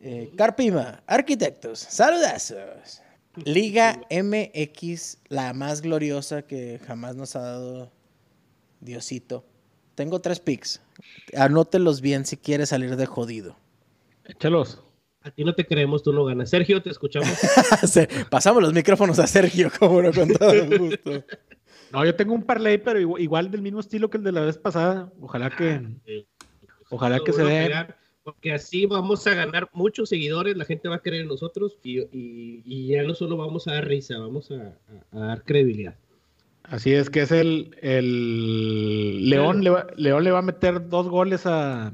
Eh, Carpima, arquitectos, saludazos. Liga MX, la más gloriosa que jamás nos ha dado Diosito. Tengo tres picks. Anótelos bien si quieres salir de jodido. Échalos. A ti no te creemos, tú no ganas. Sergio, te escuchamos. Pasamos los micrófonos a Sergio, como no, con todo gusto. No, yo tengo un parlay, pero igual, del mismo estilo que el de la vez pasada. Ojalá que. Ah, ojalá que se dé porque así vamos a ganar muchos seguidores, la gente va a creer en nosotros y, ya no solo vamos a dar risa, vamos a, dar credibilidad. Así es que es el, León, le va, León le va a meter dos goles a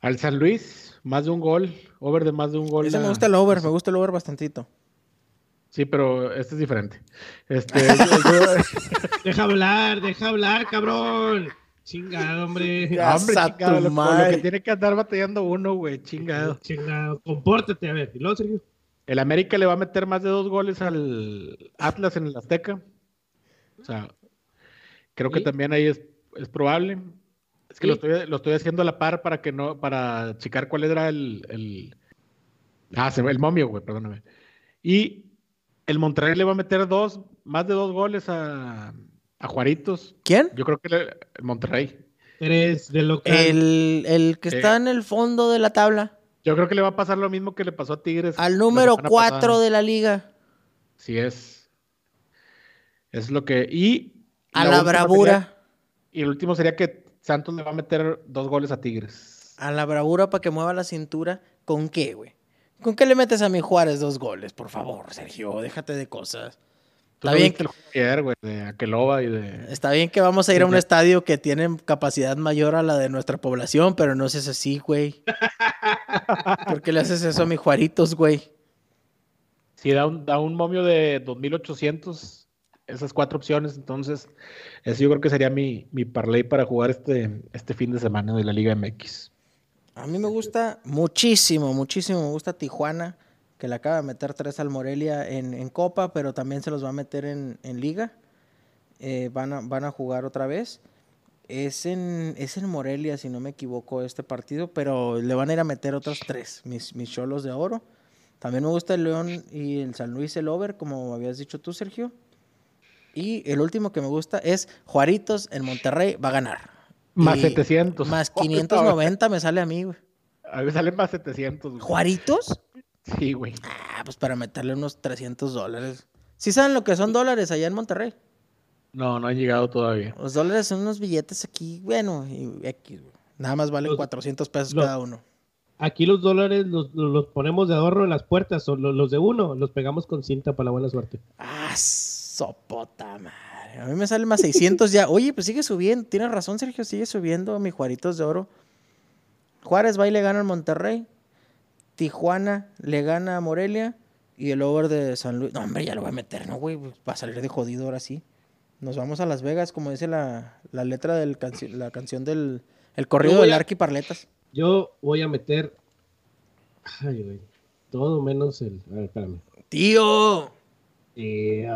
al San Luis, más de un gol, over de más de un gol. Ese me gusta el over, me gusta el over bastantito. Sí, pero este es diferente. Este, deja hablar, deja hablar, cabrón. Chingado, hombre. hombre, chingado. Lo, que tiene que andar batallando uno, güey. Chingado. Chingado. Compórtate, a ver. ¿Y luego, Sergio? El América le va a meter más de dos goles al Atlas en el Azteca. O sea, creo que también ahí es, probable. Es que lo, estoy, haciendo a la par para que no, para checar cuál era el, el... Ah, el momio, güey, perdóname. Y el Monterrey le va a meter dos, más de dos goles a, a Juaritos. ¿Quién? Yo creo que el, Monterrey. Eres de lo que. El, que está en el fondo de la tabla. Yo creo que le va a pasar lo mismo que le pasó a Tigres. Al número 4 de la liga. Sí es. Es lo que. Y. A la, bravura. y el último sería que Santos le va a meter dos goles a Tigres. A la bravura para que mueva la cintura. ¿Con qué, güey? ¿Con qué le metes a mi Juárez dos goles? Por favor, Sergio, déjate de cosas. Está bien. Que... de y de... Está bien que vamos a ir a un estadio que tiene capacidad mayor a la de nuestra población, pero no es así, güey. ¿Por qué le haces eso a mis Juaritos, güey? Sí, da un, da un momio de 2800, esas cuatro opciones, entonces, eso yo creo que sería mi, mi parlay para jugar este, este fin de semana de la Liga MX. A mí me gusta muchísimo, muchísimo, me gusta Tijuana que le acaba de meter tres al Morelia en, Copa, pero también se los va a meter en, Liga. Eh, van, a, van a jugar otra vez. Es en, es en Morelia, si no me equivoco, este partido, pero le van a ir a meter otros tres, mis, mis cholos de oro. También me gusta el León y el San Luis, el over, como habías dicho tú, Sergio. Y el último que me gusta es Juaritos en Monterrey va a ganar. Más 700. Más 590 me sale a mí, güey. A mí me salen más 700. ¿Juaritos? Sí, güey. Ah, pues para meterle unos 300 dólares. ¿Sí saben lo que son dólares allá en Monterrey? No, no han llegado todavía. Los dólares son unos billetes aquí, bueno, y X, Nada más valen 400 pesos cada uno. Aquí los dólares los, ponemos de ahorro en las puertas, o los, de uno los pegamos con cinta para la buena suerte. Ah, sopota madre. A mí me sale más 600 ya. Oye, pues sigue subiendo. Tienes razón, Sergio, sigue subiendo mi Juaritos de oro. Juárez va y le gana al Monterrey. Tijuana le gana a Morelia y el over de San Luis. No, hombre, ya lo voy a meter, ¿no, güey? Va a salir de jodido ahora sí. Nos vamos a Las Vegas, como dice la, letra de la canción del el corrido del Arqui Parletas. Yo voy a meter. Ay, güey. Todo menos el. A ver, espérame. ¡Tío! Eh,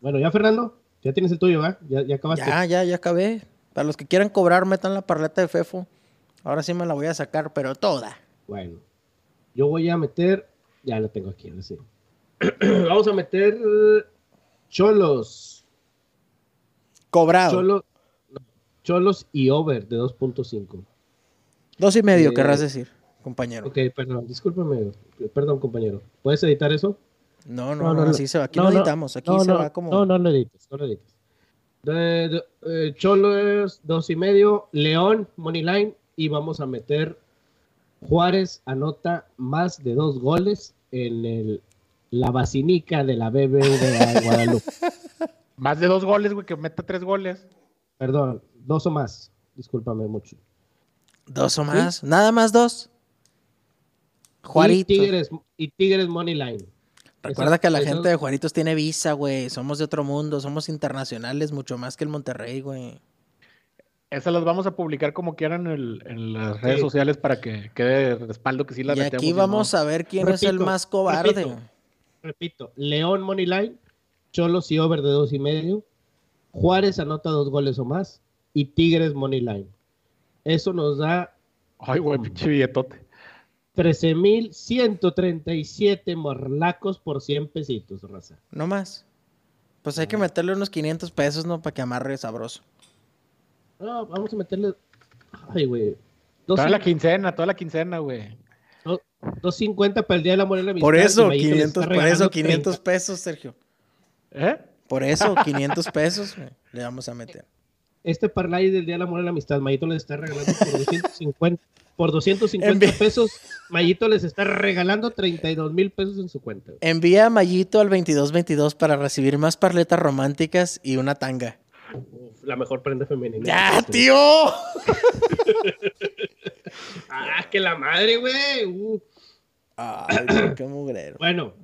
Bueno, ya Fernando, ya tienes el tuyo, ¿verdad? Ya, ya acabaste. Ya, ya, ya acabé. Para los que quieran cobrar, metan la parleta de Fefo. Ahora sí me la voy a sacar, pero toda. Bueno, yo voy a meter, ya lo tengo aquí, ahora sí. Vamos a meter Cholos. Cobrado. Cholos, Cholos y over de 2.5. Dos y medio, eh, querrás decir, compañero. Ok, perdón, discúlpame, perdón, compañero. ¿Puedes editar eso? No, no, no, así se va. Aquí no, editamos, aquí se va como. No, no lo edites, no lo edites. De, eh, Cholos, dos y medio. León, Moneyline. Y vamos a meter Juárez anota más de dos goles en el, la basinica de la BBVA de Guadalupe. más de dos goles, güey, que meta tres goles. Perdón, dos o más. Discúlpame mucho. ¿Dos o más? ¿Nada más dos? Juarito. Y Tigres, y Tigres Moneyline. Recuerda que la gente de Juaritos tiene visa, güey. Somos de otro mundo, somos internacionales, mucho más que el Monterrey, güey. Esas las vamos a publicar como quieran en, las redes sociales para que quede respaldo que sí las Y aquí vamos a ver quién es el más cobarde. Repito, León Moneyline, Cholos y over de dos y medio, Juárez anota dos goles o más y Tigres Moneyline. Eso nos da. Ay, güey, pinche billetote. 13.137 morlacos por 100 pesitos, raza. No más. Pues hay que meterle unos 500 pesos, ¿no? Para que amarre sabroso. No, vamos a meterle. Ay, güey. Toda la quincena, toda la quincena, güey. 250 para el día de la morena Por eso, 500, por eso, 500 pesos, Sergio. ¿Eh? Por eso, 500 pesos le vamos a meter. Este parlay del Día de la Amor y la Amistad, Mayito les está regalando por 250, por 250 pesos. Mayito les está regalando 32 mil pesos en su cuenta. Envía a Mayito al 2222 para recibir más parletas románticas y una tanga la mejor prenda femenina. ¡Ya, tío! ¡Ah, que la madre, güey! ¡Ay, qué mugrero! Bueno,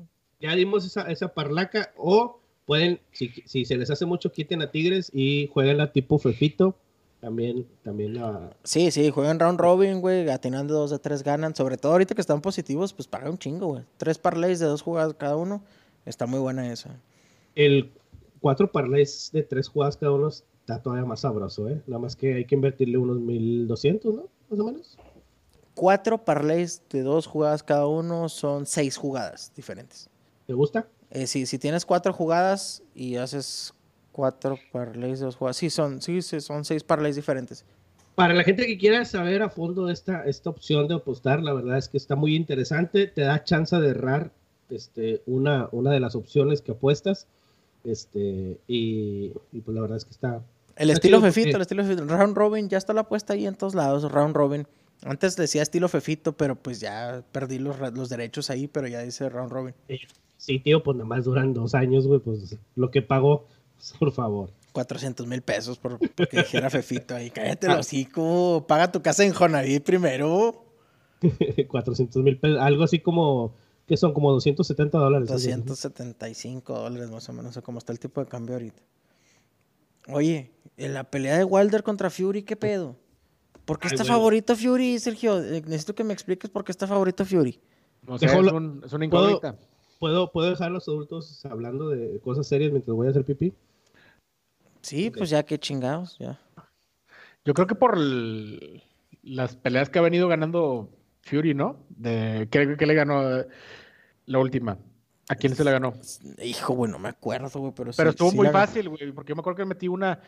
ya dimos esa, esa parlaca. O pueden, si, si, se les hace mucho, quiten a Tigres y jueguen la tipo Fefito. También, también la... Sí, sí, juegan round robin, güey, atinando dos de tres ganan. Sobre todo ahorita que están positivos, pues paga un chingo, güey. Tres parlays de dos jugadas cada uno. Está muy buena esa. El cuatro parlays de tres jugadas cada uno está todavía más sabroso, ¿eh? Nada más que hay que invertirle unos 1200, ¿no? Más o menos. Cuatro parlays de dos jugadas cada uno son seis jugadas diferentes. ¿Te gusta? Eh, sí, si tienes cuatro jugadas y haces cuatro parlays de dos jugadas, sí, son, sí, son seis parlays diferentes. Para la gente que quiera saber a fondo esta, esta opción de apostar, la verdad es que está muy interesante. Te da chance de errar este, una, una de las opciones que apuestas. Este, y, pues la verdad es que está. El estilo Fefito, el estilo Fefito. Round Robin ya está la apuesta ahí en todos lados. Round Robin. Antes decía estilo Fefito, pero pues ya perdí los, los derechos ahí, pero ya dice Round Robin. Sí, tío, pues nada más duran dos años, güey. Pues lo que pago, pues, por favor. 400 mil pesos por, porque dijera Fefito ahí. Cállate el hocico. Paga tu casa en Jonaví primero. 400 mil pesos. Algo así como que son como 270 dólares. 275 dólares más o menos, como está el tipo de cambio ahorita. Oye, en la pelea de Wilder contra Fury, ¿qué pedo? ¿Por qué está favorito Fury, Sergio? Eh, necesito que me expliques por qué está favorito Fury. No sé, es, una incógnita. ¿Puedo, ¿Puedo, dejar a los adultos hablando de cosas serias mientras voy a hacer pipí? Sí, pues ya que chingados, ya. Yo creo que por las peleas que ha venido ganando Fury, ¿no? De, ¿qué, le ganó la última? ¿A quién se le ganó? Hijo, güey, no me acuerdo, güey, pero Pero estuvo muy fácil, güey, porque yo me acuerdo que metí una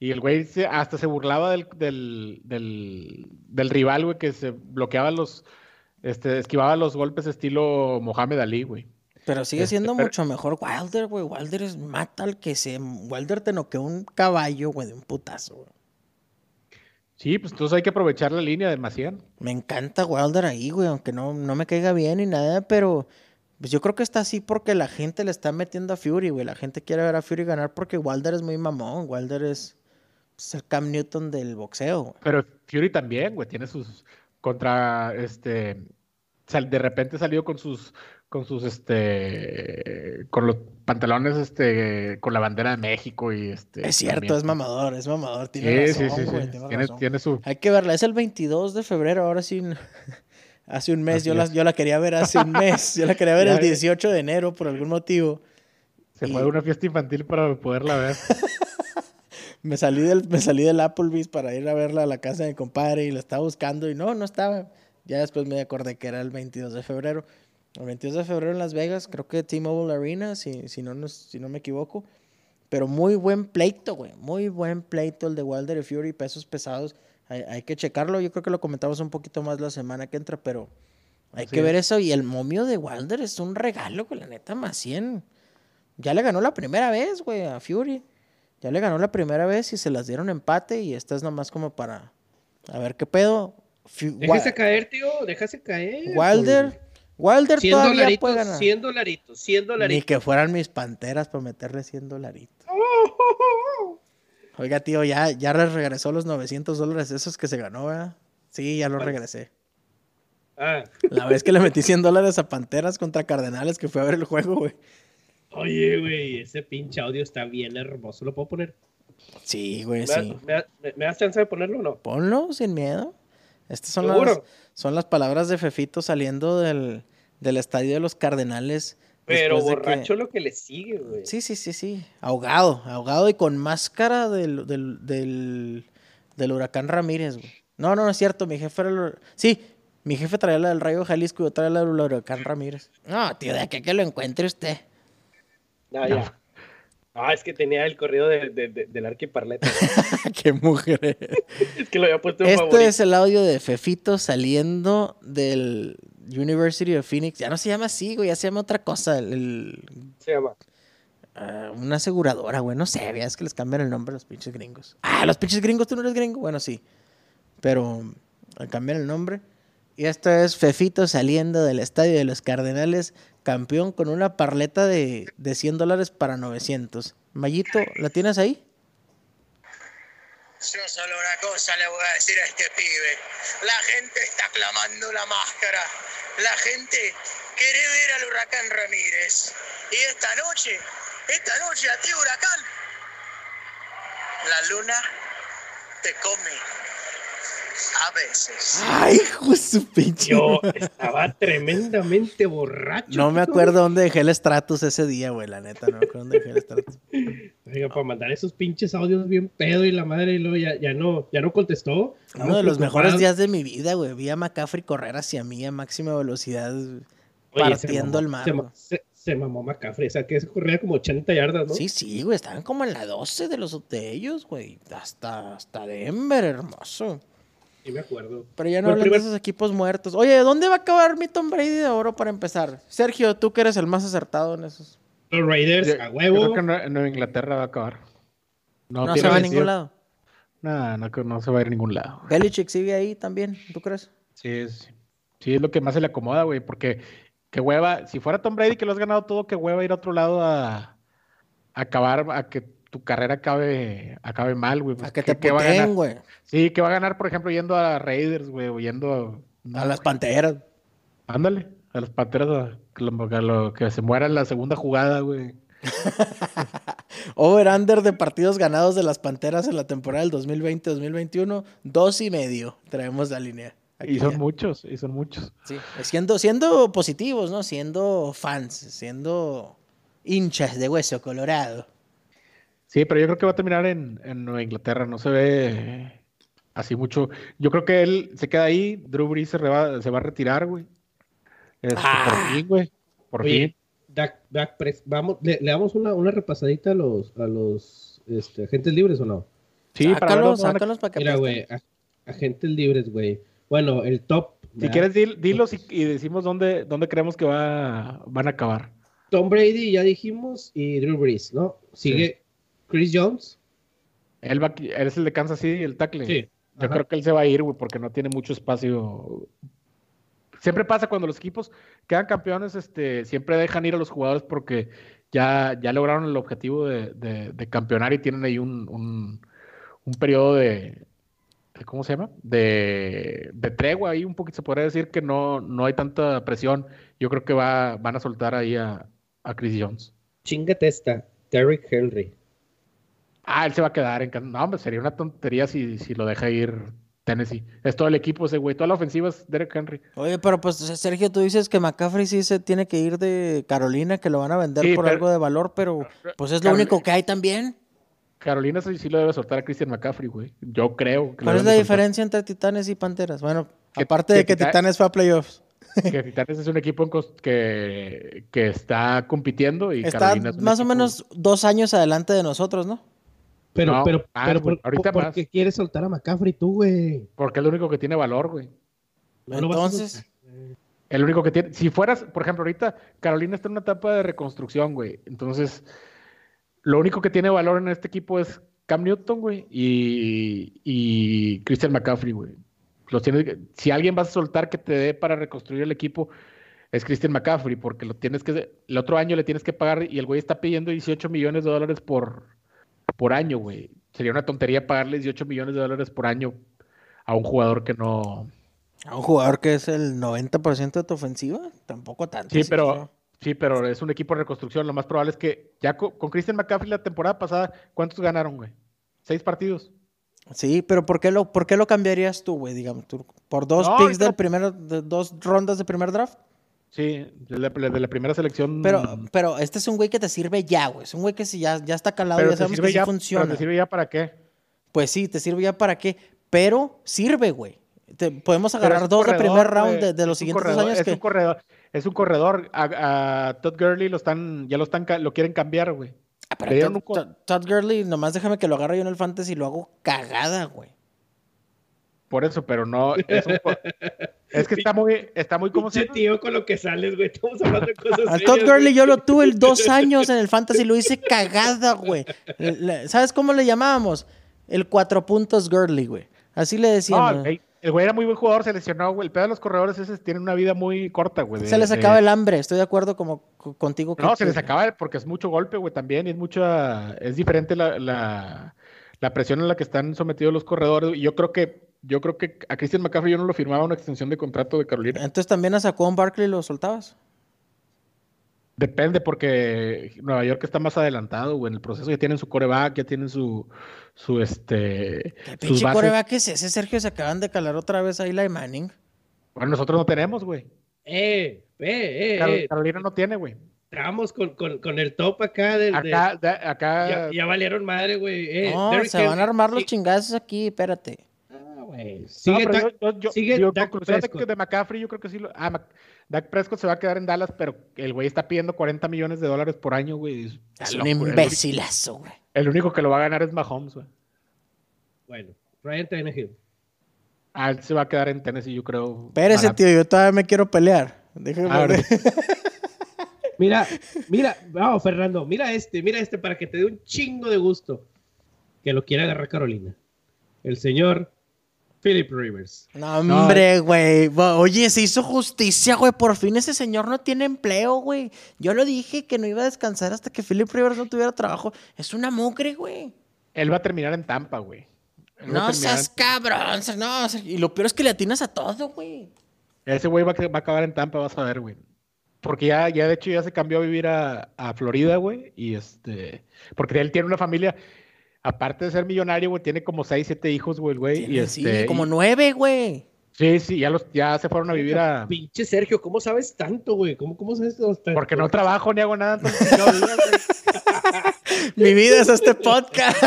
y el güey hasta se burlaba del, del, rival, güey, que se bloqueaba los, este, esquivaba los golpes estilo Mohamed Ali, güey. Pero sigue este, siendo mucho mejor Wilder, güey. Wilder es mata al que se... Wilder te noqueó un caballo, güey, de un putazo, güey. Sí, pues entonces hay que aprovechar la línea de Macián. Me encanta Wilder ahí, güey, aunque no, no me caiga bien ni nada, pero pues yo creo que está así porque la gente le está metiendo a Fury, güey. La gente quiere ver a Fury ganar porque Wilder es muy mamón. Wilder es pues, el Cam Newton del boxeo. Pero Fury también, güey, tiene sus contra este de repente salió con sus con sus este con los pantalones este con la bandera de México y este es cierto es mamador es mamador tiene sí, razón, sí, sí, tiene, tiene, su hay que verla es el 22 de febrero ahora sí hace un mes yo la, yo la quería ver hace un mes yo la quería ver el 18 de enero por algún motivo Se fue a una fiesta infantil para poderla ver. me, salí del, me salí del Applebee's para ir a verla a la casa de mi compadre y la estaba buscando y no, no estaba. Ya después me acordé que era el 22 de febrero. El 22 de febrero en Las Vegas, creo que T-Mobile Arena, si, si, no, si no me equivoco. Pero muy buen pleito, güey. Muy buen pleito el de Wilder y Fury, pesos pesados. Hay, hay, que checarlo. Yo creo que lo comentamos un poquito más la semana que entra, pero hay que ver eso. Y el momio de Wilder es un regalo, güey, la neta, más 100. Ya le ganó la primera vez, güey, a Fury. Ya le ganó la primera vez y se las dieron empate. Y esta es nomás como para. A ver qué pedo. Déjese caer, tío, déjase caer. Wilder. Wilder todavía puede ganar. 100 dolaritos, 100 dolaritos. Ni que fueran mis panteras para meterle 100 dolaritos. Oiga, tío, ya, ya regresó los 900 dólares esos que se ganó, ¿verdad? Sí, ya los regresé. Ah. La vez que le metí 100 dólares a Panteras contra Cardenales, que fue a ver el juego, güey. Oye, güey, ese pinche audio está bien hermoso. ¿Lo puedo poner? Sí, güey, sí. ¿me, me, das chance de ponerlo o no? Ponlo, sin miedo. Estas son, las, son las palabras de Fefito saliendo del, estadio de los Cardenales. Pero borracho lo que le sigue, güey. Sí, sí, sí, sí. Ahogado, ahogado y con máscara del, del, del, huracán Ramírez, güey. No, no, no es cierto. Mi jefe era el... Sí, mi jefe traía la del Rayo Jalisco y yo traía la del Huracán Ramírez. No, tío, de aquí que lo encuentre usted. Ah, ya. Ah, es que tenía el corrido de, de, del Arquiparleta. Qué mujer. es que lo había puesto en Este es el audio de Fefito saliendo del University of Phoenix. Ya no se llama así, güey, ya se llama otra cosa. El, Se llama. Ah, una aseguradora, güey, no sé, es que les cambian el nombre a los pinches gringos. Ah, los pinches gringos, tú no eres gringo. Bueno, sí. Pero cambian el nombre. Y esto es Fefito saliendo del estadio de los Cardenales, campeón con una parleta de, de 100 dólares para 900. Mayito, ¿la tienes ahí? Yo solo una cosa le voy a decir a este pibe. La gente está clamando la máscara. La gente quiere ver al huracán Ramírez. Y esta noche, esta noche a ti huracán, la luna te come a veces. Ay, hijo de su pinche. Yo estaba tremendamente borracho. No me acuerdo dónde dejé el Stratus ese día, güey, la neta. No me acuerdo dónde dejé el Stratus. Oiga, para mandar esos pinches audios bien pedo y la madre y luego ya, ya no, ya no contestó. Uno de los mejores días de mi vida, güey. Vi a McCaffrey correr hacia mí a máxima velocidad, partiendo el mar. Se, mamó McCaffrey, o sea que se corría como 80 yardas, ¿no? Sí, sí, güey. Estaban como en la 12 de los de ellos, güey. Hasta, hasta Denver, hermoso me acuerdo. Pero ya no hablan de esos equipos muertos. Oye, ¿dónde va a acabar mi Tom Brady de oro para empezar? Sergio, tú que eres el más acertado en esos. Los Raiders, a huevo. Yo creo que en Nueva Inglaterra va a acabar. No, se va a ningún lado. No, no, no se va a ir a ningún lado. Belichick sigue ahí también, ¿tú crees? Sí, es, sí, es lo que más se le acomoda, güey, porque qué hueva, si fuera Tom Brady que lo has ganado todo, qué hueva ir a otro lado a, a acabar, a que tu carrera acabe, acabe mal, güey. Pues, a que te güey. Sí, que va a ganar, por ejemplo, yendo a Raiders, güey, o yendo a... las Panteras. Ándale, a las Panteras, a, lo, que se muera en la segunda jugada, güey. Over-under de partidos ganados de las Panteras en la temporada del 2020-2021, dos y medio traemos la línea. y son muchos, y son muchos. Sí, siendo, siendo positivos, ¿no? Siendo fans, siendo hinchas de hueso colorado. Sí, pero yo creo que va a terminar en, Nueva Inglaterra. No se ve así mucho. Yo creo que él se queda ahí. Drew Brees se, va a retirar, güey. Este, por ah. fin, güey. Por fin. vamos, ¿le, damos una, una, repasadita a los, a los este, agentes libres o no? Sí, sácalos, para, sácalos para que Mira, güey, agentes libres, güey. Bueno, el top. Si quieres, dilos y, decimos dónde, dónde creemos que va, van a acabar. Tom Brady, ya dijimos, y Drew Brees, ¿no? Sigue Chris Jones. Él, va, es el de Kansas City, el tackle. Sí. Yo creo que él se va a ir, güey, porque no tiene mucho espacio. Siempre pasa cuando los equipos quedan campeones, este, siempre dejan ir a los jugadores porque ya, ya lograron el objetivo de, de, campeonar y tienen ahí un, un, un periodo de, ¿cómo se llama? De, de, tregua ahí un poquito, se podría decir que no, no hay tanta presión. Yo creo que va, van a soltar ahí a, a Chris Jones. Chingate esta, Derrick Henry. Ah, él se va a quedar en No, hombre, sería una tontería si, si lo deja ir Tennessee. Es todo el equipo ese güey. Toda la ofensiva es Derek Henry. Oye, pero pues Sergio, tú dices que McCaffrey sí se tiene que ir de Carolina, que lo van a vender por algo de valor, pero pues es lo único que hay también. Carolina sí, sí lo debe soltar a Christian McCaffrey, güey. Yo creo. Que ¿Cuál es la diferencia entre Titanes y Panteras? Bueno, aparte de que Titanes fue a playoffs. Que Titanes es un equipo que, que está compitiendo y está más o menos dos años adelante de nosotros, ¿no? Pero, pero, pero por, ahorita ¿por qué quieres soltar a McCaffrey tú, güey? Porque es lo único que tiene valor, güey. Entonces. El único que tiene. Si fueras, por ejemplo, ahorita Carolina está en una etapa de reconstrucción, güey. Entonces, lo único que tiene valor en este equipo es Cam Newton, güey, y, y Christian McCaffrey, güey. Los tienes, si alguien vas a soltar que te dé para reconstruir el equipo, es Christian McCaffrey, porque lo tienes que. El otro año le tienes que pagar y el güey está pidiendo 18 millones de dólares por por año, güey. Sería una tontería pagarle 18 millones de dólares por año a un jugador que no. A un jugador que es el 90% de tu ofensiva, tampoco tanto. Sí, pero, sí, pero es un equipo de reconstrucción. Lo más probable es que ya con, Christian McCaffrey la temporada pasada, ¿cuántos ganaron, güey? Seis partidos. Sí, pero ¿por qué lo, por qué lo cambiaría tú, güey? Digamos, por dos picks del primer, de dos rondas de primer draft. Sí, de la, primera selección. Pero, pero este es un güey que te sirve ya, güey. Es un güey que si ya, ya está calado, ya sabemos que sí funciona. Pero te sirve ya para qué? Pues sí, te sirve ya para qué. Pero sirve, güey. podemos agarrar dos de primer round de, los siguientes años. Es un corredor. Es un corredor. A, Todd Gurley lo están, ya lo están, lo quieren cambiar, güey. Ah, pero Todd, Gurley, nomás déjame que lo agarre yo en el fantasy y lo hago cagada, güey. Por eso, pero no. Es, es que está muy, está muy como si. tío con lo que sales, güey. Estamos hablando de cosas. A Todd Gurley yo lo tuve dos años en el fantasy, lo hice cagada, güey. ¿Sabes cómo le llamábamos? El cuatro puntos Gurley, güey. Así le decíamos. el güey era muy buen jugador, se lesionó, güey. El pedo de los corredores esos tienen una vida muy corta, güey. se les acaba el hambre, estoy de acuerdo como contigo. no, se les acaba porque es mucho golpe, güey, también. Y es mucha. Es diferente la, la, la presión en la que están sometidos los corredores. Y yo creo que yo creo que a Christian McCaffrey yo no lo firmaba una extensión de contrato de Carolina. Entonces también a Saquon Barkley lo soltabas. Depende, porque Nueva York está más adelantado, güey. En el proceso ya tienen su coreback, ya tienen su, su este. ¿Qué pinche coreback es ese, Sergio? Se acaban de calar otra vez ahí la Manning. Bueno, nosotros no tenemos, güey. Eh, eh, eh, eh. Carolina no tiene, güey. Estamos con, con, con, el top acá del. Acá, acá. Ya, valieron madre, güey. Eh, no, se van a armar los chingazos aquí, espérate. Sigue, yo, De, McCaffrey, yo creo que sí. Lo, ah, Dak Prescott se va a quedar en Dallas, pero el güey está pidiendo 40 millones de dólares por año, güey. Es un imbécilazo, güey. El único que lo va a ganar es Mahomes, güey. Bueno, Ryan Tannehill. Ah, él se va a quedar en Tennessee, yo creo. Espérese, tío, yo todavía me quiero pelear. Déjame ver. mira, mira, vamos, Fernando, mira este, mira este para que te dé un chingo de gusto. Que lo quiera agarrar Carolina. El señor Philip Rivers. No, hombre, güey. Oye, se hizo justicia, güey. Por fin ese señor no tiene empleo, güey. Yo lo dije que no iba a descansar hasta que Philip Rivers no tuviera trabajo. Es una mugre, güey. Él va a terminar en Tampa, güey. No seas cabrón. No, y lo peor es que le atinas a todo, güey. Ese güey va, a acabar en Tampa, vas a ver, güey. Porque ya, ya de hecho ya se cambió a vivir a, a Florida, güey. Y este. Porque él tiene una familia aparte de ser millonario, güey, tiene como seis, siete hijos, güey, güey. Y sí, este, como nueve, güey. Sí, sí, ya, los, ya se fueron a vivir a. Pinche Sergio, ¿cómo sabes tanto, güey? ¿Cómo, ¿Cómo sabes tanto? Porque no trabajo ni hago nada. Mi vida es este podcast.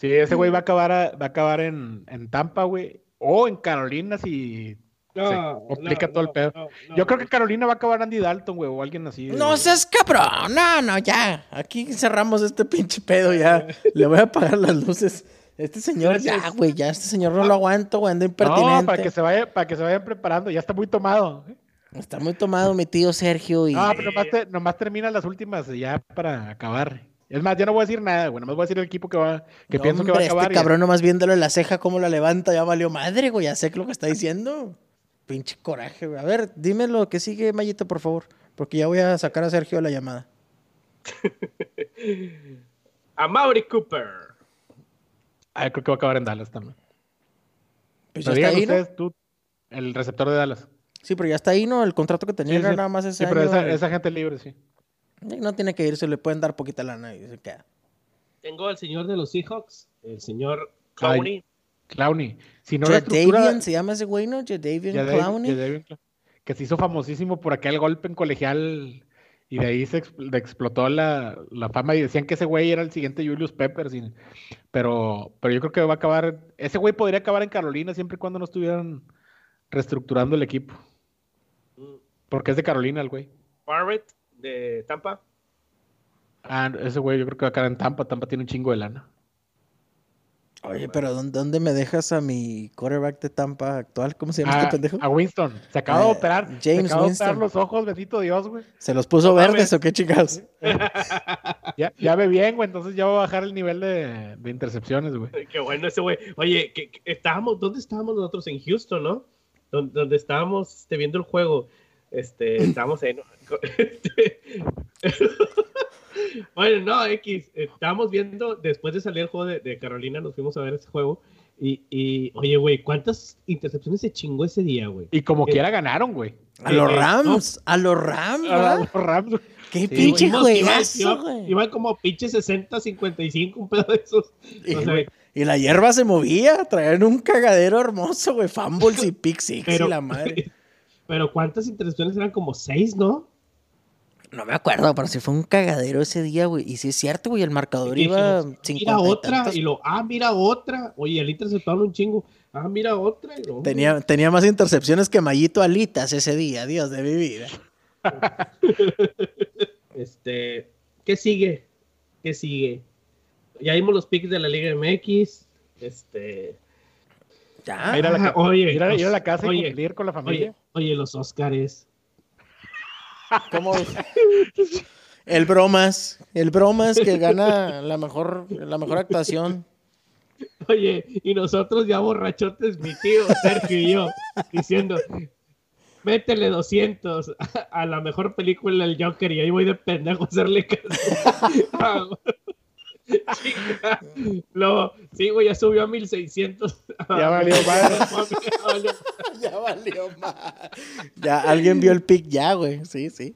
sí, ese güey va a acabar, va a acabar en, en Tampa, güey. O en Carolina si no, complica todo el pedo. Yo creo que Carolina va a acabar Andy Dalton, güey, o alguien así. No seas cabrón. No, no, ya. Aquí cerramos este pinche pedo, ya. Le voy a apagar las luces. Este señor, ya, güey, ya este señor no lo aguanto, güey, anda impertinente. No, para que se vaya, para que se vayan preparando, ya está muy tomado. Está muy tomado mi tío Sergio y. No, pero nomás, termina las últimas ya para acabar. Es más, ya no voy a decir nada, güey. Nomás voy a decir el equipo que va, que pienso que va a este acabar. Este cabrón, nomás viéndolo en la ceja, cómo la levanta, ya valió madre, güey. Ya sé lo que está diciendo. Pinche coraje, güey. A ver, dime lo que sigue, Mayito, por favor. Porque ya voy a sacar a Sergio la llamada. a Mauri Cooper. Ah, creo que va a acabar en Dallas también. Pues ya está ahí, ustedes, tú, el receptor de Dallas. Sí, pero ya está ahí, ¿no? El contrato que tenía era nada más ese Sí, pero esa, gente libre, sí. No tiene que irse, le pueden dar poquita lana y se queda. Tengo al señor de los Seahawks, el señor Clowney. Clowney. Si no Jadavian se llama ese güey, ¿no? Jadavian Clowney. que se hizo famosísimo por aquel golpe en colegial y de ahí se explotó la, fama y decían que ese güey era el siguiente Julius Peppers. pero, pero yo creo que va a acabar. Ese güey podría acabar en Carolina siempre y cuando no estuvieran reestructurando el equipo. Porque es de Carolina el güey. Barrett de Tampa. Ah, ese güey yo creo que va a acabar en Tampa. Tampa tiene un chingo de lana. Oye, pero ¿dónde, me dejas a mi quarterback de Tampa actual? ¿Cómo se llama este pendejo? A Winston. Se acaba de ah, operar. James se acaba Winston. de operar los ojos, bendito Dios, güey. ¿Se los puso verdes o qué chingados? ya, ya ve bien, güey. Entonces ya va a bajar el nivel de, de intercepciones, güey. Qué bueno ese güey. Oye, estábamos, ¿dónde estábamos nosotros? En Houston, ¿no? Donde, estábamos este, viendo el juego. Este, estábamos en... Este, bueno, no, X, estábamos viendo, después de salir el juego de, Carolina, nos fuimos a ver ese juego. Y, y oye, güey, ¿cuántas intercepciones se chingó ese día, güey? Y como quiera ganaron, güey. A los Rams, a los Rams, A los Rams. Qué pinche juegazo, güey. Iban como pinche 60, 55, un pedo de esos. Y, la hierba se movía, traían un cagadero hermoso, güey. Fumbles y pick six y la madre. Pero ¿cuántas intercepciones eran? Como seis, ¿no? No me acuerdo, pero si fue un cagadero ese día, güey. Y sí es cierto, güey, el marcador iba 50 Mira otra, y, lo, ah, mira otra. Oye, el interceptaron un chingo. Ah, mira otra. tenía, tenía más intercepciones que Mayito Alitas ese día, Dios de mi vida. este, ¿qué sigue? ¿Qué sigue? Ya vimos los picks de la Liga MX. Este. Ya. Ir a la, oye, ir a, la casa y cumplir con la familia. Oye, oye los Óscares. ¿Cómo? El bromas, el bromas que gana la mejor, la mejor actuación. Oye, y nosotros ya borrachotes, mi tío Sergio y yo, diciendo, métele 200 a, la mejor película del Joker y ahí voy de pendejo a hacerle caso. Lo, sí, güey, ya subió a 1600. Ya valió más. ya valió más. Ya alguien vio el pick ya, güey. Sí, sí.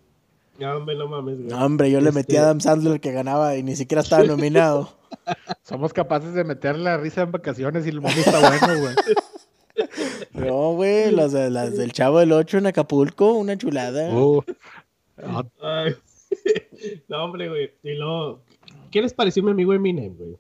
Ya, hombre, no mames, güey. No, hombre, yo le metí a este Adam Sandler que ganaba y ni siquiera estaba nominado. Somos capaces de meter la risa en vacaciones y el momento está bueno, güey. No, güey, las, las, del Chavo del 8 en Acapulco, una chulada. Uh. no, hombre, güey. Y luego, ¿Qué les pareció mi amigo Eminem, güey?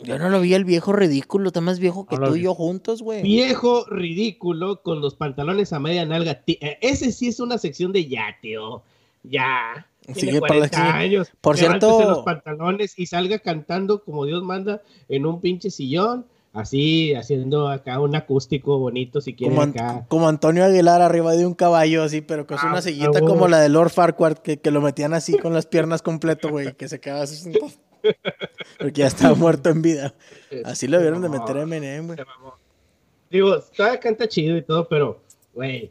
Yo no lo vi el viejo ridículo, está más viejo que tú y yo juntos, güey. Viejo ridículo con los pantalones a media nalga. Eh, ese sí es una sección de ya, tío. Ya. Tiene 40 años. Por cierto. los pantalones y salga cantando como Dios manda en un pinche sillón. Así, haciendo acá un acústico bonito, si quieren como, acá. Como Antonio Aguilar arriba de un caballo, así, pero con una ah, sillita como la de Lord Farquhar, que, lo metían así con las piernas completo, güey, que se quedaba así. Porque ya estaba muerto en vida. Así lo vieron de meter a Eminem, güey. Digo, todavía canta chido y todo, pero, güey.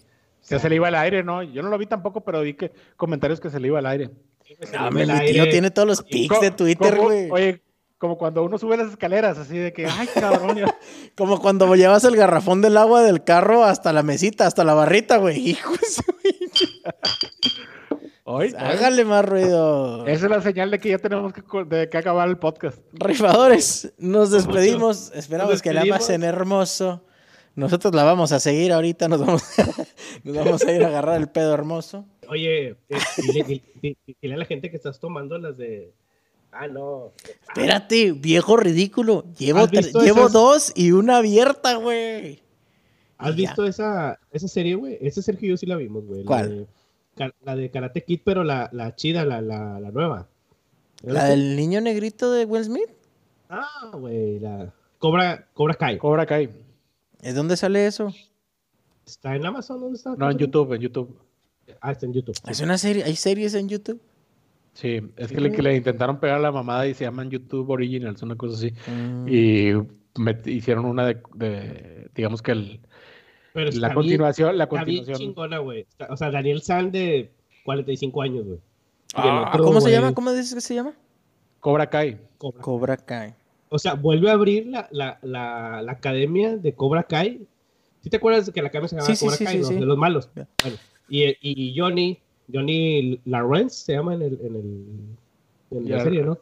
Que se le iba al aire, ¿no? Yo no lo vi tampoco, pero vi que comentarios que se le iba al aire. No, mi tío tiene todos los pics de Twitter, güey. Oye, como cuando uno sube las escaleras, así de que, ay, cabrón. como cuando llevas el garrafón del agua del carro hasta la mesita, hasta la barrita, güey. Hijo Hoy, Hágale más ruido. Esa es la señal de que ya tenemos que, que acabar el podcast. Rifadores, nos despedimos. Esperamos que la pasen hermoso. Nosotros la vamos a seguir ahorita. Nos vamos, nos vamos a ir a agarrar el pedo hermoso. Oye, dile, dile a la gente que estás tomando las de Ah, no. Espérate, viejo ridículo. Llevo, llevo dos y una abierta, güey. ¿Has visto esa, esa serie, güey? Esa Sergio y yo sí la vimos, güey. ¿Cuál? La de, Karate Kid, pero la, la chida, la, la, la nueva. ¿La del niño negrito de Will Smith? Ah, güey, la... Cobra, Cobra Kai. Cobra Kai. ¿De dónde sale eso? ¿Está en Amazon? ¿Dónde está? No, en YouTube, en YouTube. Ah, está en YouTube. ¿Es una serie? ¿Hay series en YouTube? Sí, es que, le, que, le, intentaron pegar a la mamada y se llaman YouTube Originals, una cosa así. Mm. Y hicieron una de, digamos que el, la, continuación, la continuación. chingona, güey. O sea, Daniel San de 45 años, güey. Ah, ¿Cómo se llama? ¿Cómo dices que se llama? Cobra Kai. Cobra, Kai. O sea, vuelve a abrir la, la, la, la academia de Cobra Kai. ¿Sí te acuerdas de que la academia se llamaba Cobra Kai? de los malos. Bueno, y, y Johnny Johnny Lawrence se llama en, el, en, el, en la serie, ¿no?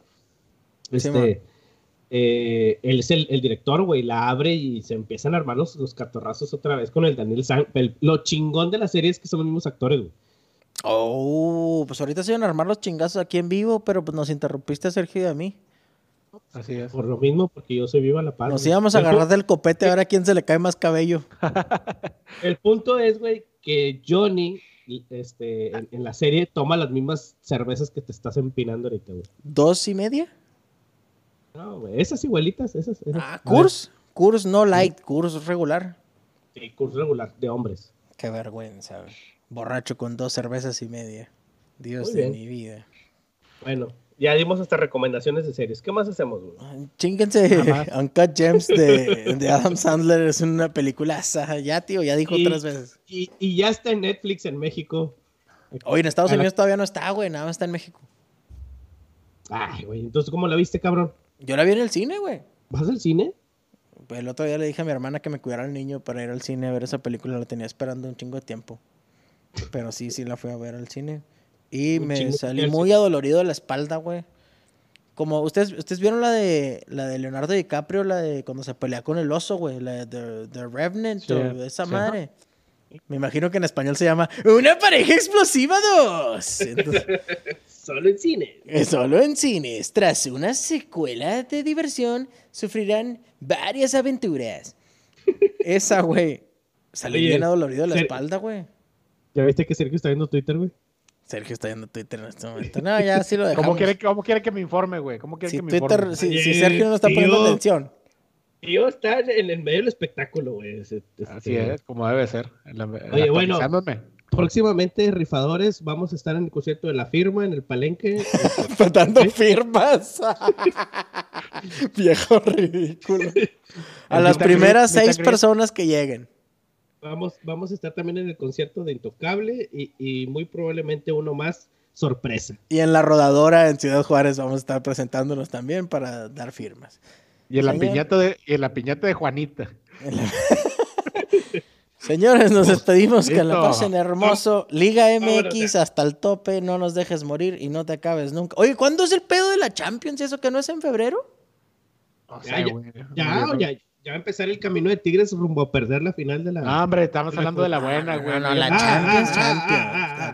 Este, eh, él es el, director, güey, la abre y se empiezan a armar los, los catorrazos otra vez con el Daniel San. lo chingón de la serie es que son los mismos actores, güey. Oh, pues ahorita se iban a armar los chingazos aquí en vivo, pero pues nos interrumpiste, Sergio, y a mí. Así es. Por lo mismo, porque yo soy viva la paz. Nos íbamos a agarrar del copete a ver a quién se le cae más cabello. el punto es, güey, que Johnny este, en, la serie toma las mismas cervezas que te estás empinando ahorita, güey. ¿Dos y media? No, güey, esas igualitas, esas. Ah, Kurs. Kurs no light, Kurs regular. Sí, Kurs regular, de hombres. Qué vergüenza, güey. Borracho con dos cervezas y media. Dios de mi vida. Bueno, ya dimos estas recomendaciones de series. ¿Qué más hacemos, güey? Chinguense. Uncut Gems de, Adam Sandler es una película. Ya, tío, ya dijo tres veces. Y, ya está en Netflix en México. Oye, en Estados Unidos todavía no está, güey. Nada más está en México. Ay, güey. Entonces, ¿cómo la viste, cabrón? Yo la vi en el cine, güey. ¿Vas al cine? Pues el otro día le dije a mi hermana que me cuidara al niño para ir al cine a ver esa película. La tenía esperando un chingo de tiempo. Pero sí, sí la fui a ver al cine. Y me salí muy adolorido de la espalda, güey. Como ustedes, ustedes vieron la de la de Leonardo DiCaprio, la de cuando se pelea con el oso, güey, la de The Revenant o esa madre. Me imagino que en español se llama Una pareja explosiva 2. solo en cine. Eh, solo en cines. Tras una secuela de diversión, sufrirán varias aventuras. Esa, güey. Salí bien adolorido de la espalda, güey. ¿Ya viste que Sergio está viendo Twitter, güey? Sergio está viendo Twitter en este momento. No, ya sí lo dejamos. ¿Cómo quiere, cómo quiere que me informe, güey? ¿Cómo quiere si que me informe? Si, si, Sergio no está poniendo atención. Yo está en el medio del espectáculo, güey. Este, Así es, como debe ser. Oye, bueno, próximamente, rifadores, vamos a estar en el concierto de la firma, en el palenque. Faltando firmas. Viejo ridículo. A las primeras seis personas que lleguen. Vamos, vamos a estar también en el concierto de Intocable y, muy probablemente uno más sorpresa. Y en la rodadora en Ciudad Juárez vamos a estar presentándonos también para dar firmas. Y en la piñata de, y en la piñata de Juanita. Señores, nos despedimos, que la pasen hermoso. Liga MX hasta el tope, no nos dejes morir y no te acabes nunca. Oye, ¿cuándo es el pedo de la Champions? ¿Eso que no es en febrero? ya, ya, ya, ya va a empezar el camino de Tigres rumbo a perder la final de la. No, hombre, estamos hablando de la buena, güey. No, la Champions,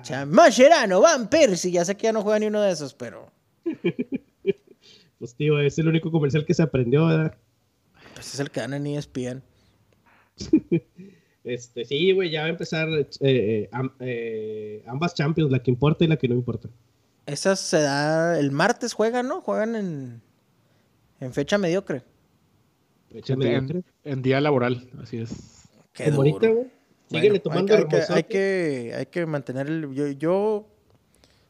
Champions. Mascherano, Van Persie, ya sé que ya no juega ni uno de esos, pero. pues, tío, es el único comercial que se aprendió, ¿verdad? Pues es el que dan en ESPN. este, sí, güey, ya va a empezar eh, eh, eh, ambas Champions, la que importa y la que no importa. Esas se da. El martes juegan, ¿no? Juegan en, en fecha mediocre. En, día laboral, así es. Qué duro. tomando hay, hay, que, hay, que, mantener el. Yo, yo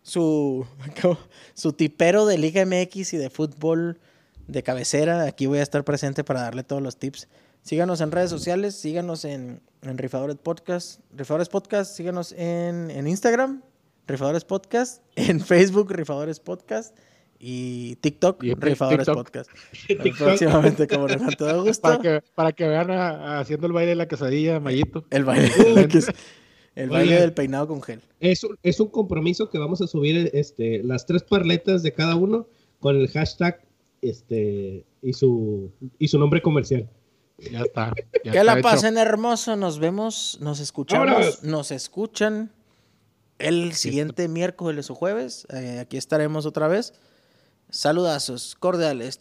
su, su tipero de Liga MX y de fútbol de cabecera. Aquí voy a estar presente para darle todos los tips. Síganos en redes sociales, síganos en, en Rifadores Podcast, Rifadores Podcast, síganos en, en Instagram, Rifadores Podcast, en Facebook, Rifadores Podcast y TikTok, Rifadores Podcast. Próximamente, como con todo gusto. Para que, para que vean haciendo el baile de la quesadilla, Mayito. El baile, el baile del peinado con gel. Es un, es un compromiso que vamos a subir este, las tres parletas de cada uno con el hashtag este, y, su, y su nombre comercial. Ya está. que la pasen hermoso. Nos vemos, nos escuchamos, nos escuchan el siguiente miércoles o jueves. Eh, aquí estaremos otra vez. Saludazos cordiales.